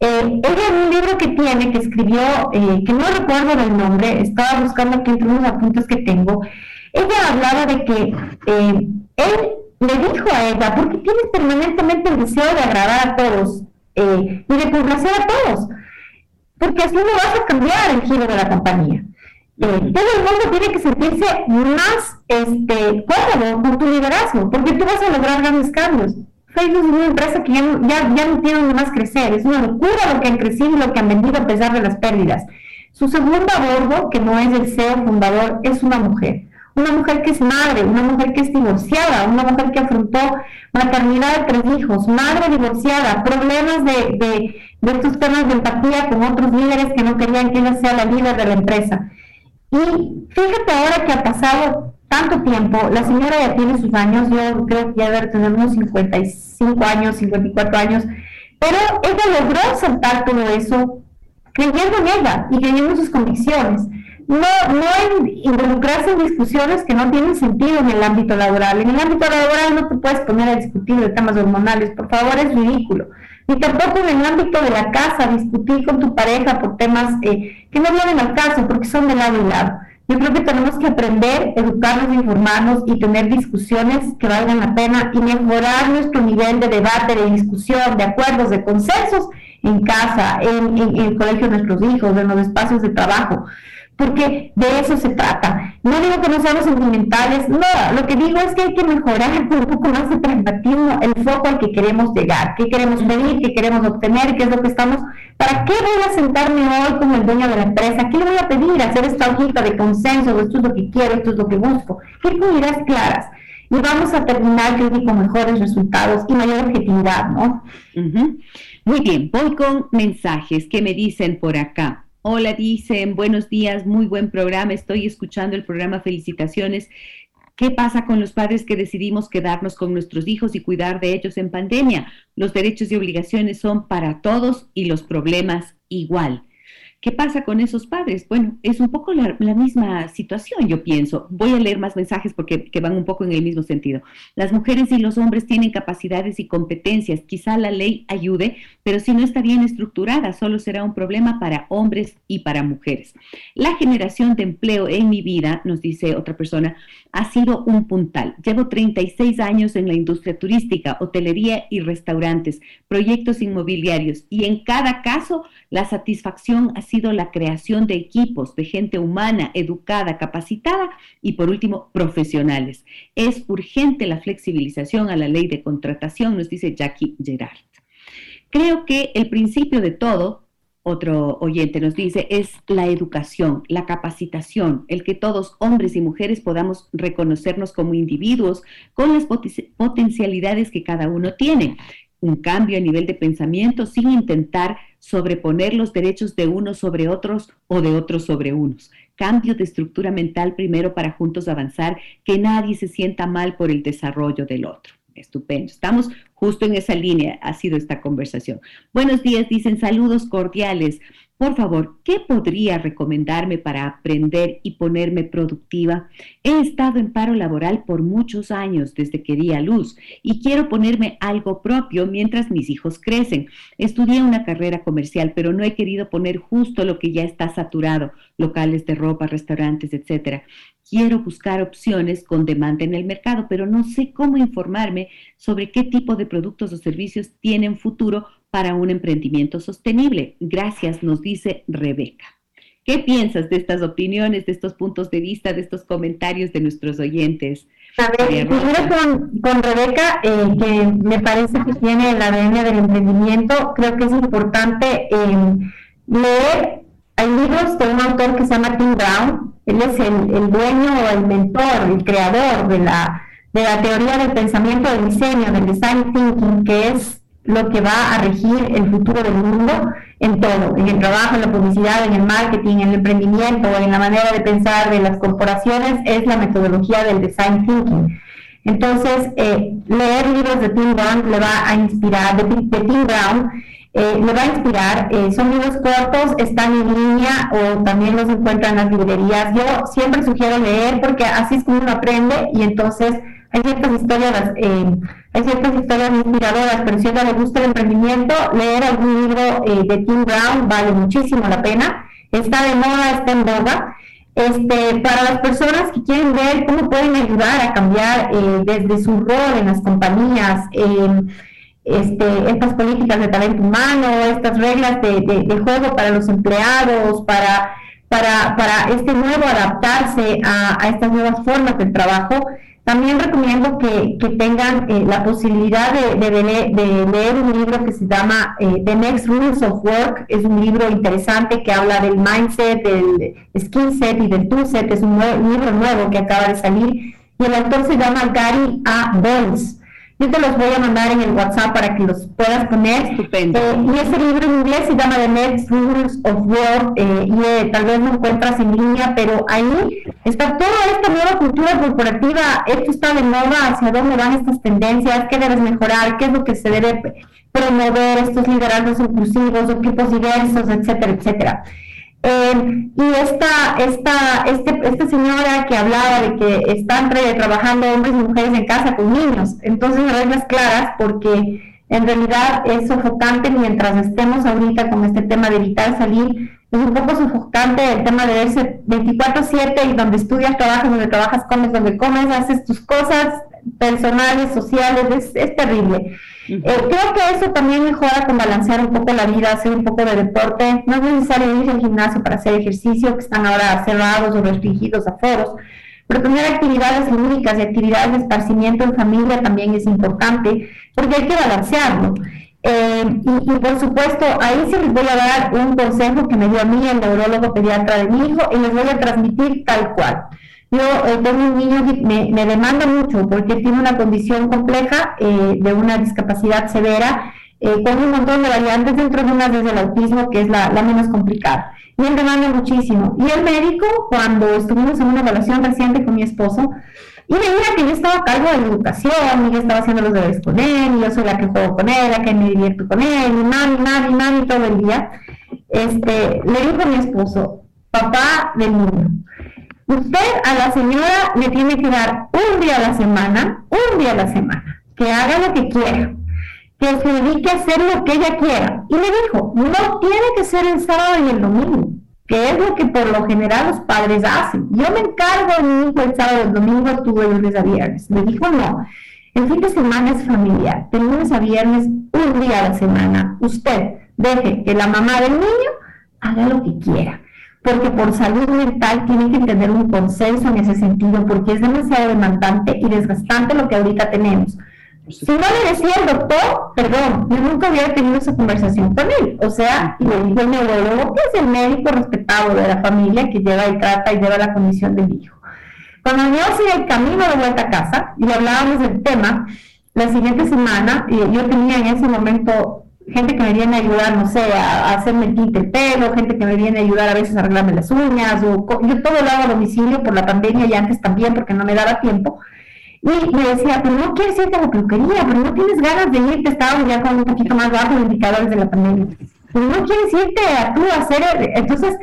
[SPEAKER 2] Eh, ella en un libro que tiene, que escribió, eh, que no recuerdo el nombre, estaba buscando aquí entre unos apuntes que tengo, ella hablaba de que eh, él le dijo a ella, porque tienes permanentemente el deseo de agradar a todos y de complacer a todos, porque así no vas a cambiar el giro de la compañía. Todo el mundo tiene que sentirse más este, cómodo con tu liderazgo, porque tú vas a lograr grandes cambios. Facebook es una empresa que ya, ya, no tiene donde más crecer. Es una locura lo que han crecido y lo que han vendido a pesar de las pérdidas. Su segundo a bordo, que no es el CEO fundador, es una mujer. una mujer que es madre, una mujer que es divorciada, una mujer que afrontó maternidad de tres hijos, madre divorciada, problemas de, de, de estos temas de empatía con otros líderes que no querían que ella sea la líder de la empresa. Y fíjate ahora que ha pasado tanto tiempo, la señora ya tiene sus años, yo creo que ya debe tener unos 55 años, 54 años, pero ella logró saltar todo eso creyendo en ella y creyendo en sus convicciones. No, no en involucrarse en discusiones que no tienen sentido en el ámbito laboral. En el ámbito laboral no te puedes poner a discutir de temas hormonales, por favor, es ridículo. Ni tampoco en el ámbito de la casa, discutir con tu pareja por temas eh, que no vienen al caso, porque son de lado y lado. Yo creo que tenemos que aprender, educarnos, informarnos y tener discusiones que valgan la pena y mejorar nuestro nivel de debate, de discusión, de acuerdos, de consensos en casa, en, el colegio de nuestros hijos, en los espacios de trabajo porque de eso se trata. No digo que no seamos sentimentales, no, lo que digo es que hay que mejorar un poco más de pragmatismo el foco al que queremos llegar, qué queremos pedir, qué queremos obtener, qué es lo que estamos, ¿para qué voy a sentarme hoy como el dueño de la empresa? ¿Qué le voy a pedir? Hacer esta hojita de consenso, esto es lo que quiero, esto es lo que busco. ¿Qué ideas claras? Y vamos a terminar, con mejores resultados y mayor objetividad, ¿no?
[SPEAKER 1] Muy bien, voy con mensajes que me dicen por acá. Hola, dicen, buenos días, muy buen programa, estoy escuchando el programa, felicitaciones. ¿Qué pasa con los padres que decidimos quedarnos con nuestros hijos y cuidar de ellos en pandemia? Los derechos y obligaciones son para todos y los problemas igual. ¿Qué pasa con esos padres? Bueno, es un poco la, misma situación, yo pienso. Voy a leer más mensajes porque van un poco en el mismo sentido. Las mujeres y los hombres tienen capacidades y competencias. Quizá la ley ayude, pero si no está bien estructurada, solo será un problema para hombres y para mujeres. La generación de empleo en mi vida, nos dice otra persona, ha sido un puntal. Llevo 36 años en la industria turística, hotelería y restaurantes, proyectos inmobiliarios y en cada caso la satisfacción ha sido la creación de equipos, de gente humana, educada, capacitada y por último, profesionales. Es urgente la flexibilización a la ley de contratación, nos dice Jackie Gerard. Creo que el principio de todo otro oyente nos dice, es la educación, la capacitación, el que todos, hombres y mujeres, podamos reconocernos como individuos con las potencialidades que cada uno tiene un cambio a nivel de pensamiento sin intentar sobreponer los derechos de unos sobre otros o de otros sobre unos. Cambio de estructura mental primero para juntos avanzar, que nadie se sienta mal por el desarrollo del otro. Estupendo. Estamos justo en esa línea, ha sido esta conversación. Buenos días, dicen saludos cordiales. Por favor, ¿qué podría recomendarme para aprender y ponerme productiva? He estado en paro laboral por muchos años desde que di a luz y quiero ponerme algo propio mientras mis hijos crecen. Estudié una carrera comercial, pero no he querido poner justo lo que ya está saturado, locales de ropa, restaurantes, etcétera. Quiero buscar opciones con demanda en el mercado, pero no sé cómo informarme sobre qué tipo de productos o servicios tienen futuro para un emprendimiento sostenible. Gracias, nos dice Rebeca. ¿Qué piensas de estas opiniones, de estos puntos de vista, de estos comentarios de nuestros oyentes?
[SPEAKER 2] A ver, primero con, con Rebeca, eh, que me parece que tiene el ADN del emprendimiento, creo que es importante eh, leer, hay libros de un autor que se llama Tim Brown, él es el, el dueño o el mentor, el creador de la, de la teoría del pensamiento del diseño, del design thinking, que es lo que va a regir el futuro del mundo en todo, en el trabajo, en la publicidad, en el marketing, en el emprendimiento, en la manera de pensar de las corporaciones, es la metodología del design thinking. Entonces, eh, leer libros de Tim Brown le va a inspirar, de, Tim Brown, eh, le va a inspirar. Eh, son libros cortos, están en línea o también los encuentran en las librerías. Yo siempre sugiero leer porque así es como uno aprende y entonces hay ciertas historias, eh, hay ciertas historias inspiradoras, pero si a le gusta el emprendimiento, leer algún libro eh, de Tim Brown vale muchísimo la pena. Está de moda, está en boga. Este, para las personas que quieren ver cómo pueden ayudar a cambiar eh, desde su rol en las compañías, este, estas políticas de talento humano, estas reglas de, de, juego para los empleados, para, para, para este nuevo adaptarse a, a estas nuevas formas de trabajo, También recomiendo que, tengan eh, la posibilidad de, leer un libro que se llama eh, The Next Rules of Work. Es un libro interesante que habla del mindset, del skill set y del tool set. Es un libro nuevo que acaba de salir. Y el autor se llama Gary A. Bowles. Yo te los voy a mandar en el WhatsApp para que los puedas poner.
[SPEAKER 1] Estupendo.
[SPEAKER 2] Eh, y ese libro en inglés se llama The Next Rules of War eh, y eh, tal vez lo encuentras en línea, pero ahí está toda esta nueva cultura corporativa, esto está de moda, hacia dónde van estas tendencias, qué debes mejorar, qué es lo que se debe promover, estos liderazgos inclusivos, equipos diversos, etcétera, etcétera. Eh, y esta, esta, este, esta señora que hablaba de que están trabajando hombres y mujeres en casa con niños, entonces reglas claras porque en realidad es sofocante mientras estemos ahorita con este tema de evitar salir, es un poco sofocante el tema de verse 24/7 y donde estudias, trabajas, donde trabajas, comes, donde comes, haces tus cosas personales, sociales, es terrible. Eh, creo que eso también mejora con balancear un poco la vida, hacer un poco de deporte. No es necesario ir al gimnasio para hacer ejercicio, que están ahora cerrados o restringidos a foros, pero tener actividades lúdicas y actividades de esparcimiento en familia también es importante, porque hay que balancearlo. Eh, y, y, por supuesto, ahí sí les voy a dar un consejo que me dio a mí el neurólogo pediatra de mi hijo y les voy a transmitir tal cual. Yo eh, tengo un niño que me, demanda mucho porque tiene una condición compleja eh, de una discapacidad severa eh, con un montón de variantes, dentro de una desde el autismo, que es la, menos complicada. Y él demanda muchísimo. Y el médico, cuando estuvimos en una evaluación reciente con mi esposo, y veía que yo estaba a cargo de educación, y yo estaba haciendo los deberes con él, y yo soy la que juego con él, la que me divierto con él, y mami, mami, mami, todo el día. Este, le dijo a mi esposo, papá del niño, Usted a la señora le tiene que dar un día a la semana, un día a la semana, que haga lo que quiera, que se dedique a hacer lo que ella quiera. Y le dijo, no tiene que ser el sábado y el domingo, que es lo que por lo general los padres hacen. Yo me encargo de mi hijo el sábado el domingo, tú de lunes a viernes. Me dijo, no, el fin de semana es familiar, de a viernes, un día a la semana. Usted deje que la mamá del niño haga lo que quiera porque por salud mental tienen que tener un consenso en ese sentido, porque es demasiado demandante y desgastante lo que ahorita tenemos. Si no le decía el doctor, perdón, yo nunca hubiera tenido esa conversación con él. O sea, y le dijo el neurólogo, que es el médico respetado de la familia que lleva y trata y lleva la condición del hijo. Cuando yo hacía el camino de vuelta a casa y hablábamos del tema, la siguiente semana, yo tenía en ese momento gente que me viene a ayudar, no sé, a, hacerme el el pelo, gente que me viene a ayudar a veces a arreglarme las uñas, yo todo lo hago a domicilio por la pandemia y antes también porque no me daba tiempo. Y me decía, pero no quieres irte a la peluquería, pero no tienes ganas de irte, estaba ya con un poquito más bajo de indicadores de la pandemia. Pero no quieres irte a tú a hacer, entonces,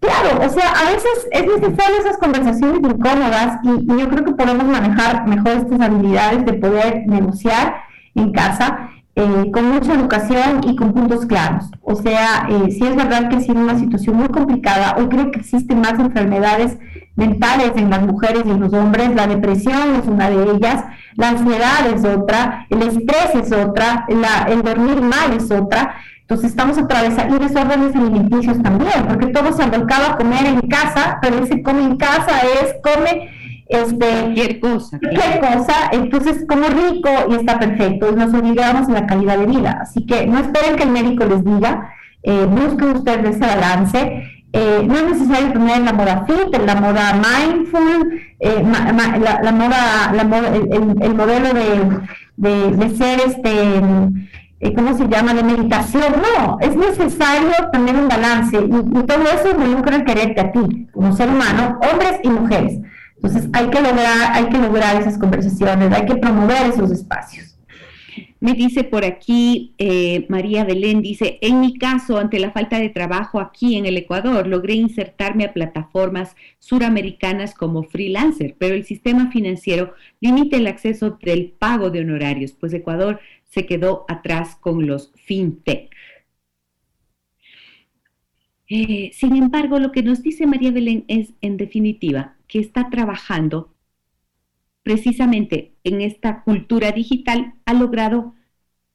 [SPEAKER 2] claro, o sea, a veces es necesario esas conversaciones incómodas y, y yo creo que podemos manejar mejor estas habilidades de poder negociar en casa eh, con mucha educación y con puntos claros. O sea, eh, sí es verdad que ha sido una situación muy complicada. Hoy creo que existen más enfermedades mentales en las mujeres y en los hombres. La depresión es una de ellas, la ansiedad es otra, el estrés es otra, el dormir mal es otra. Entonces estamos atravesando y desórdenes alimenticios también, porque todo se volcado a comer en casa, pero ese come en casa es come este,
[SPEAKER 1] cualquier cosa.
[SPEAKER 2] Cualquier cosa, entonces como rico y está perfecto, y nos obligamos a la calidad de vida. Así que no esperen que el médico les diga, eh, busquen ustedes ese balance. Eh, no es necesario tener la moda fit, la moda mindful, eh, la, moda, la moda el, modelo de, de, ser este, ¿cómo se llama?, de meditación. No, es necesario tener un balance y, y todo eso involucra el quererte a ti, como ser humano, hombres y mujeres. Entonces hay que lograr, hay que lograr esas conversaciones, hay que promover esos espacios.
[SPEAKER 1] Me dice por aquí eh, María Belén, dice, en mi caso, ante la falta de trabajo aquí en el Ecuador, logré insertarme a plataformas suramericanas como freelancer, pero el sistema financiero limita el acceso del pago de honorarios, pues Ecuador se quedó atrás con los fintech. Eh, sin embargo, lo que nos dice María Belén es, en definitiva, que está trabajando precisamente en esta cultura digital ha logrado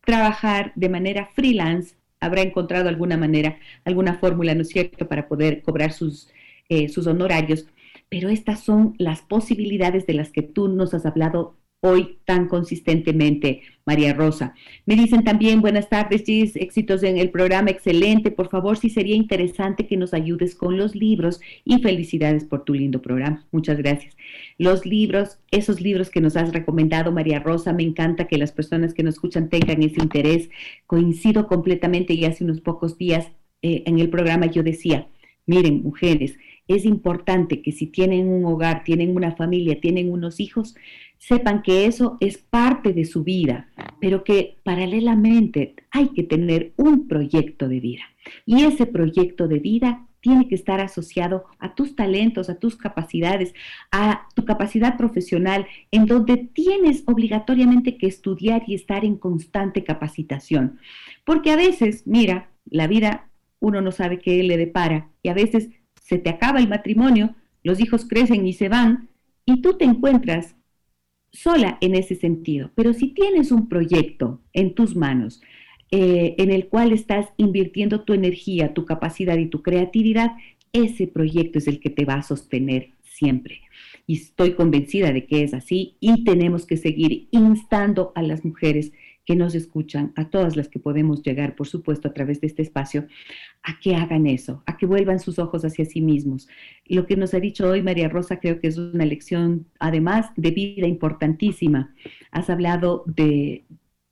[SPEAKER 1] trabajar de manera freelance, habrá encontrado alguna manera, alguna fórmula, ¿no es cierto?, para poder cobrar sus, eh, sus honorarios. pero estas son las posibilidades de las que tú nos has hablado hoy tan consistentemente, María Rosa. Me dicen también, buenas tardes, Gis, éxitos en el programa, excelente. Por favor, sí sería interesante que nos ayudes con los libros y felicidades por tu lindo programa. Muchas gracias. Los libros, esos libros que nos has recomendado, María Rosa, me encanta que las personas que nos escuchan tengan ese interés. Coincido completamente y hace unos pocos días eh, en el programa yo decía, miren, mujeres, es importante que si tienen un hogar, tienen una familia, tienen unos hijos, sepan que eso es parte de su vida, pero que paralelamente hay que tener un proyecto de vida. Y ese proyecto de vida tiene que estar asociado a tus talentos, a tus capacidades, a tu capacidad profesional, en donde tienes obligatoriamente que estudiar y estar en constante capacitación. Porque a veces, mira, la vida uno no sabe qué le depara y a veces se te acaba el matrimonio, los hijos crecen y se van y tú te encuentras sola en ese sentido. Pero si tienes un proyecto en tus manos eh, en el cual estás invirtiendo tu energía, tu capacidad y tu creatividad, ese proyecto es el que te va a sostener siempre. Y estoy convencida de que es así y tenemos que seguir instando a las mujeres que nos escuchan, a todas las que podemos llegar, por supuesto, a través de este espacio, a que hagan eso, a que vuelvan sus ojos hacia sí mismos. Lo que nos ha dicho hoy María Rosa creo que es una lección, además, de vida importantísima. Has hablado de,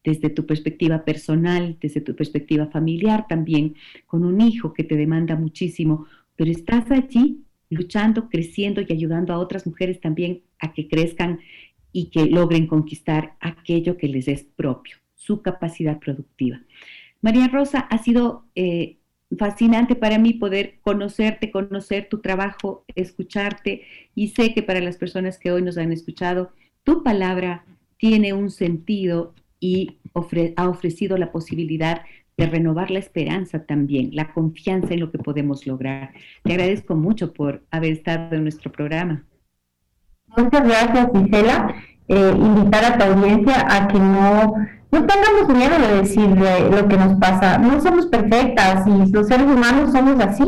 [SPEAKER 1] desde tu perspectiva personal, desde tu perspectiva familiar también, con un hijo que te demanda muchísimo, pero estás allí luchando, creciendo y ayudando a otras mujeres también a que crezcan y que logren conquistar aquello que les es propio su capacidad productiva. María Rosa, ha sido eh, fascinante para mí poder conocerte, conocer tu trabajo, escucharte y sé que para las personas que hoy nos han escuchado, tu palabra tiene un sentido y ha ofrecido la posibilidad de renovar la esperanza también, la confianza en lo que podemos lograr. Te agradezco mucho por haber estado en nuestro programa.
[SPEAKER 2] Muchas gracias, Gisela. Eh, invitar a tu audiencia a que no no tengamos miedo de decir lo que nos pasa. No somos perfectas y los seres humanos somos así.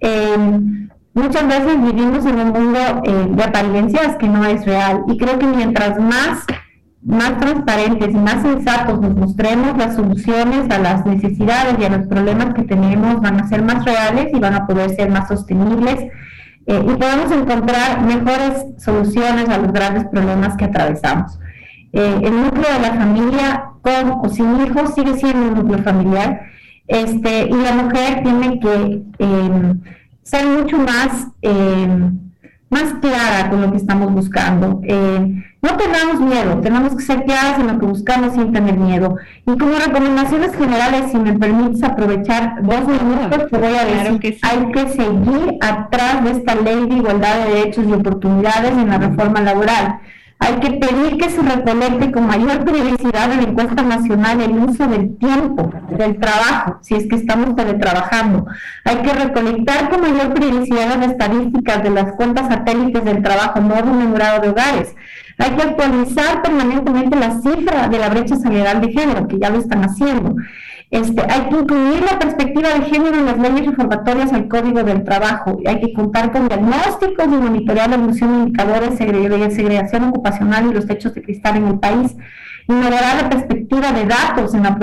[SPEAKER 2] Em, muchas veces vivimos en un mundo eh, de apariencias que no es real y creo que mientras más más transparentes y más sensatos nos mostremos las soluciones a las necesidades y a los problemas que tenemos van a ser más reales y van a poder ser más sostenibles eh, y podemos encontrar mejores soluciones a los grandes problemas que atravesamos. Eh, el núcleo de la familia con o sin hijos sigue siendo un núcleo familiar este, y la mujer tiene que em, ser mucho más, em, más clara con lo que estamos buscando. Em, no tengamos miedo, tenemos que ser claras en lo que buscamos sin tener miedo. Y como recomendaciones generales, si me permites aprovechar dos minutos, te voy a decir que hay que seguir atrás de esta ley de igualdad de derechos y oportunidades en la reforma laboral hay que pedir que se recolecte con mayor periodicidad en la encuesta nacional el uso del tiempo del trabajo, si es que estamos teletrabajando. Hay que recolectar con mayor periodicidad las estadísticas de las cuentas satélites del trabajo no remunerado de hogares. Hay que actualizar permanentemente la cifra de la brecha salarial de género, que ya lo están haciendo. Este, hay que incluir la perspectiva de género en las leyes reformatorias al Código del Trabajo. Hay que contar con diagnósticos y monitorear la evolución de indicadores de segregación ocupacional y los techos de cristal en el país. Innovar la perspectiva de datos, en la,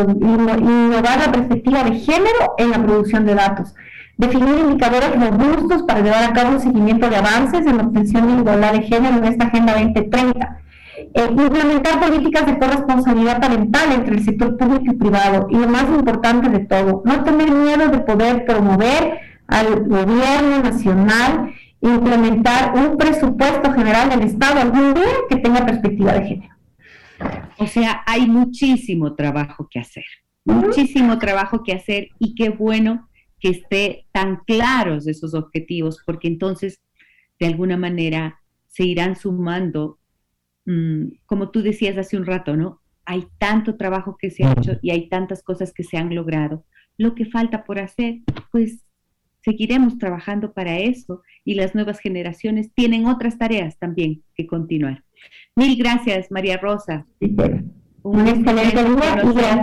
[SPEAKER 2] innovar la perspectiva de género en la producción de datos. Definir indicadores robustos para llevar a cabo un seguimiento de avances en la obtención de igualdad de género en esta Agenda 2030 eh, implementar políticas de corresponsabilidad parental entre el sector público y privado. Y lo más importante de todo, no tener miedo de poder promover al gobierno nacional implementar un presupuesto general del Estado algún día que tenga perspectiva de género.
[SPEAKER 1] O sea, hay muchísimo trabajo que hacer, muchísimo trabajo que hacer y qué bueno que esté tan claros esos objetivos, porque entonces, de alguna manera, se irán sumando Mm, como tú decías hace un rato, ¿no? Hay tanto trabajo que se ha hecho y hay tantas cosas que se han logrado. Lo que falta por hacer, pues seguiremos trabajando para eso y las nuevas generaciones tienen otras tareas también que continuar. Mil gracias, María Rosa.
[SPEAKER 2] Un excelente día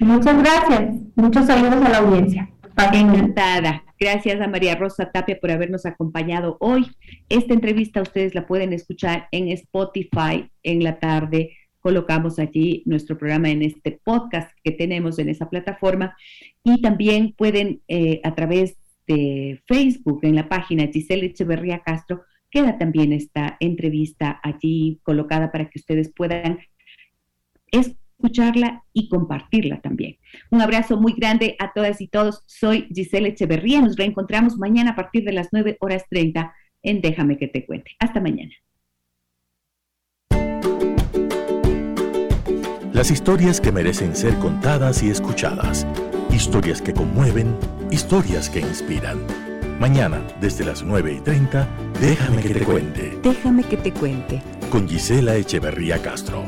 [SPEAKER 2] y Muchas gracias. Muchos saludos a la audiencia.
[SPEAKER 1] Encantada. Gracias a María Rosa Tapia por habernos acompañado hoy. Esta entrevista ustedes la pueden escuchar en Spotify en la tarde. Colocamos allí nuestro programa en este podcast que tenemos en esa plataforma y también pueden eh, a través de Facebook en la página Giselle Echeverría Castro queda también esta entrevista allí colocada para que ustedes puedan escucharla y compartirla también. Un abrazo muy grande a todas y todos. Soy Giselle Echeverría. Nos reencontramos mañana a partir de las 9 horas 30 en Déjame que te cuente. Hasta mañana.
[SPEAKER 3] Las historias que merecen ser contadas y escuchadas. Historias que conmueven, historias que inspiran. Mañana, desde las 9 y 30, déjame, que, te cuente.
[SPEAKER 1] Déjame que te cuente.
[SPEAKER 3] Con Gisela Echeverría Castro.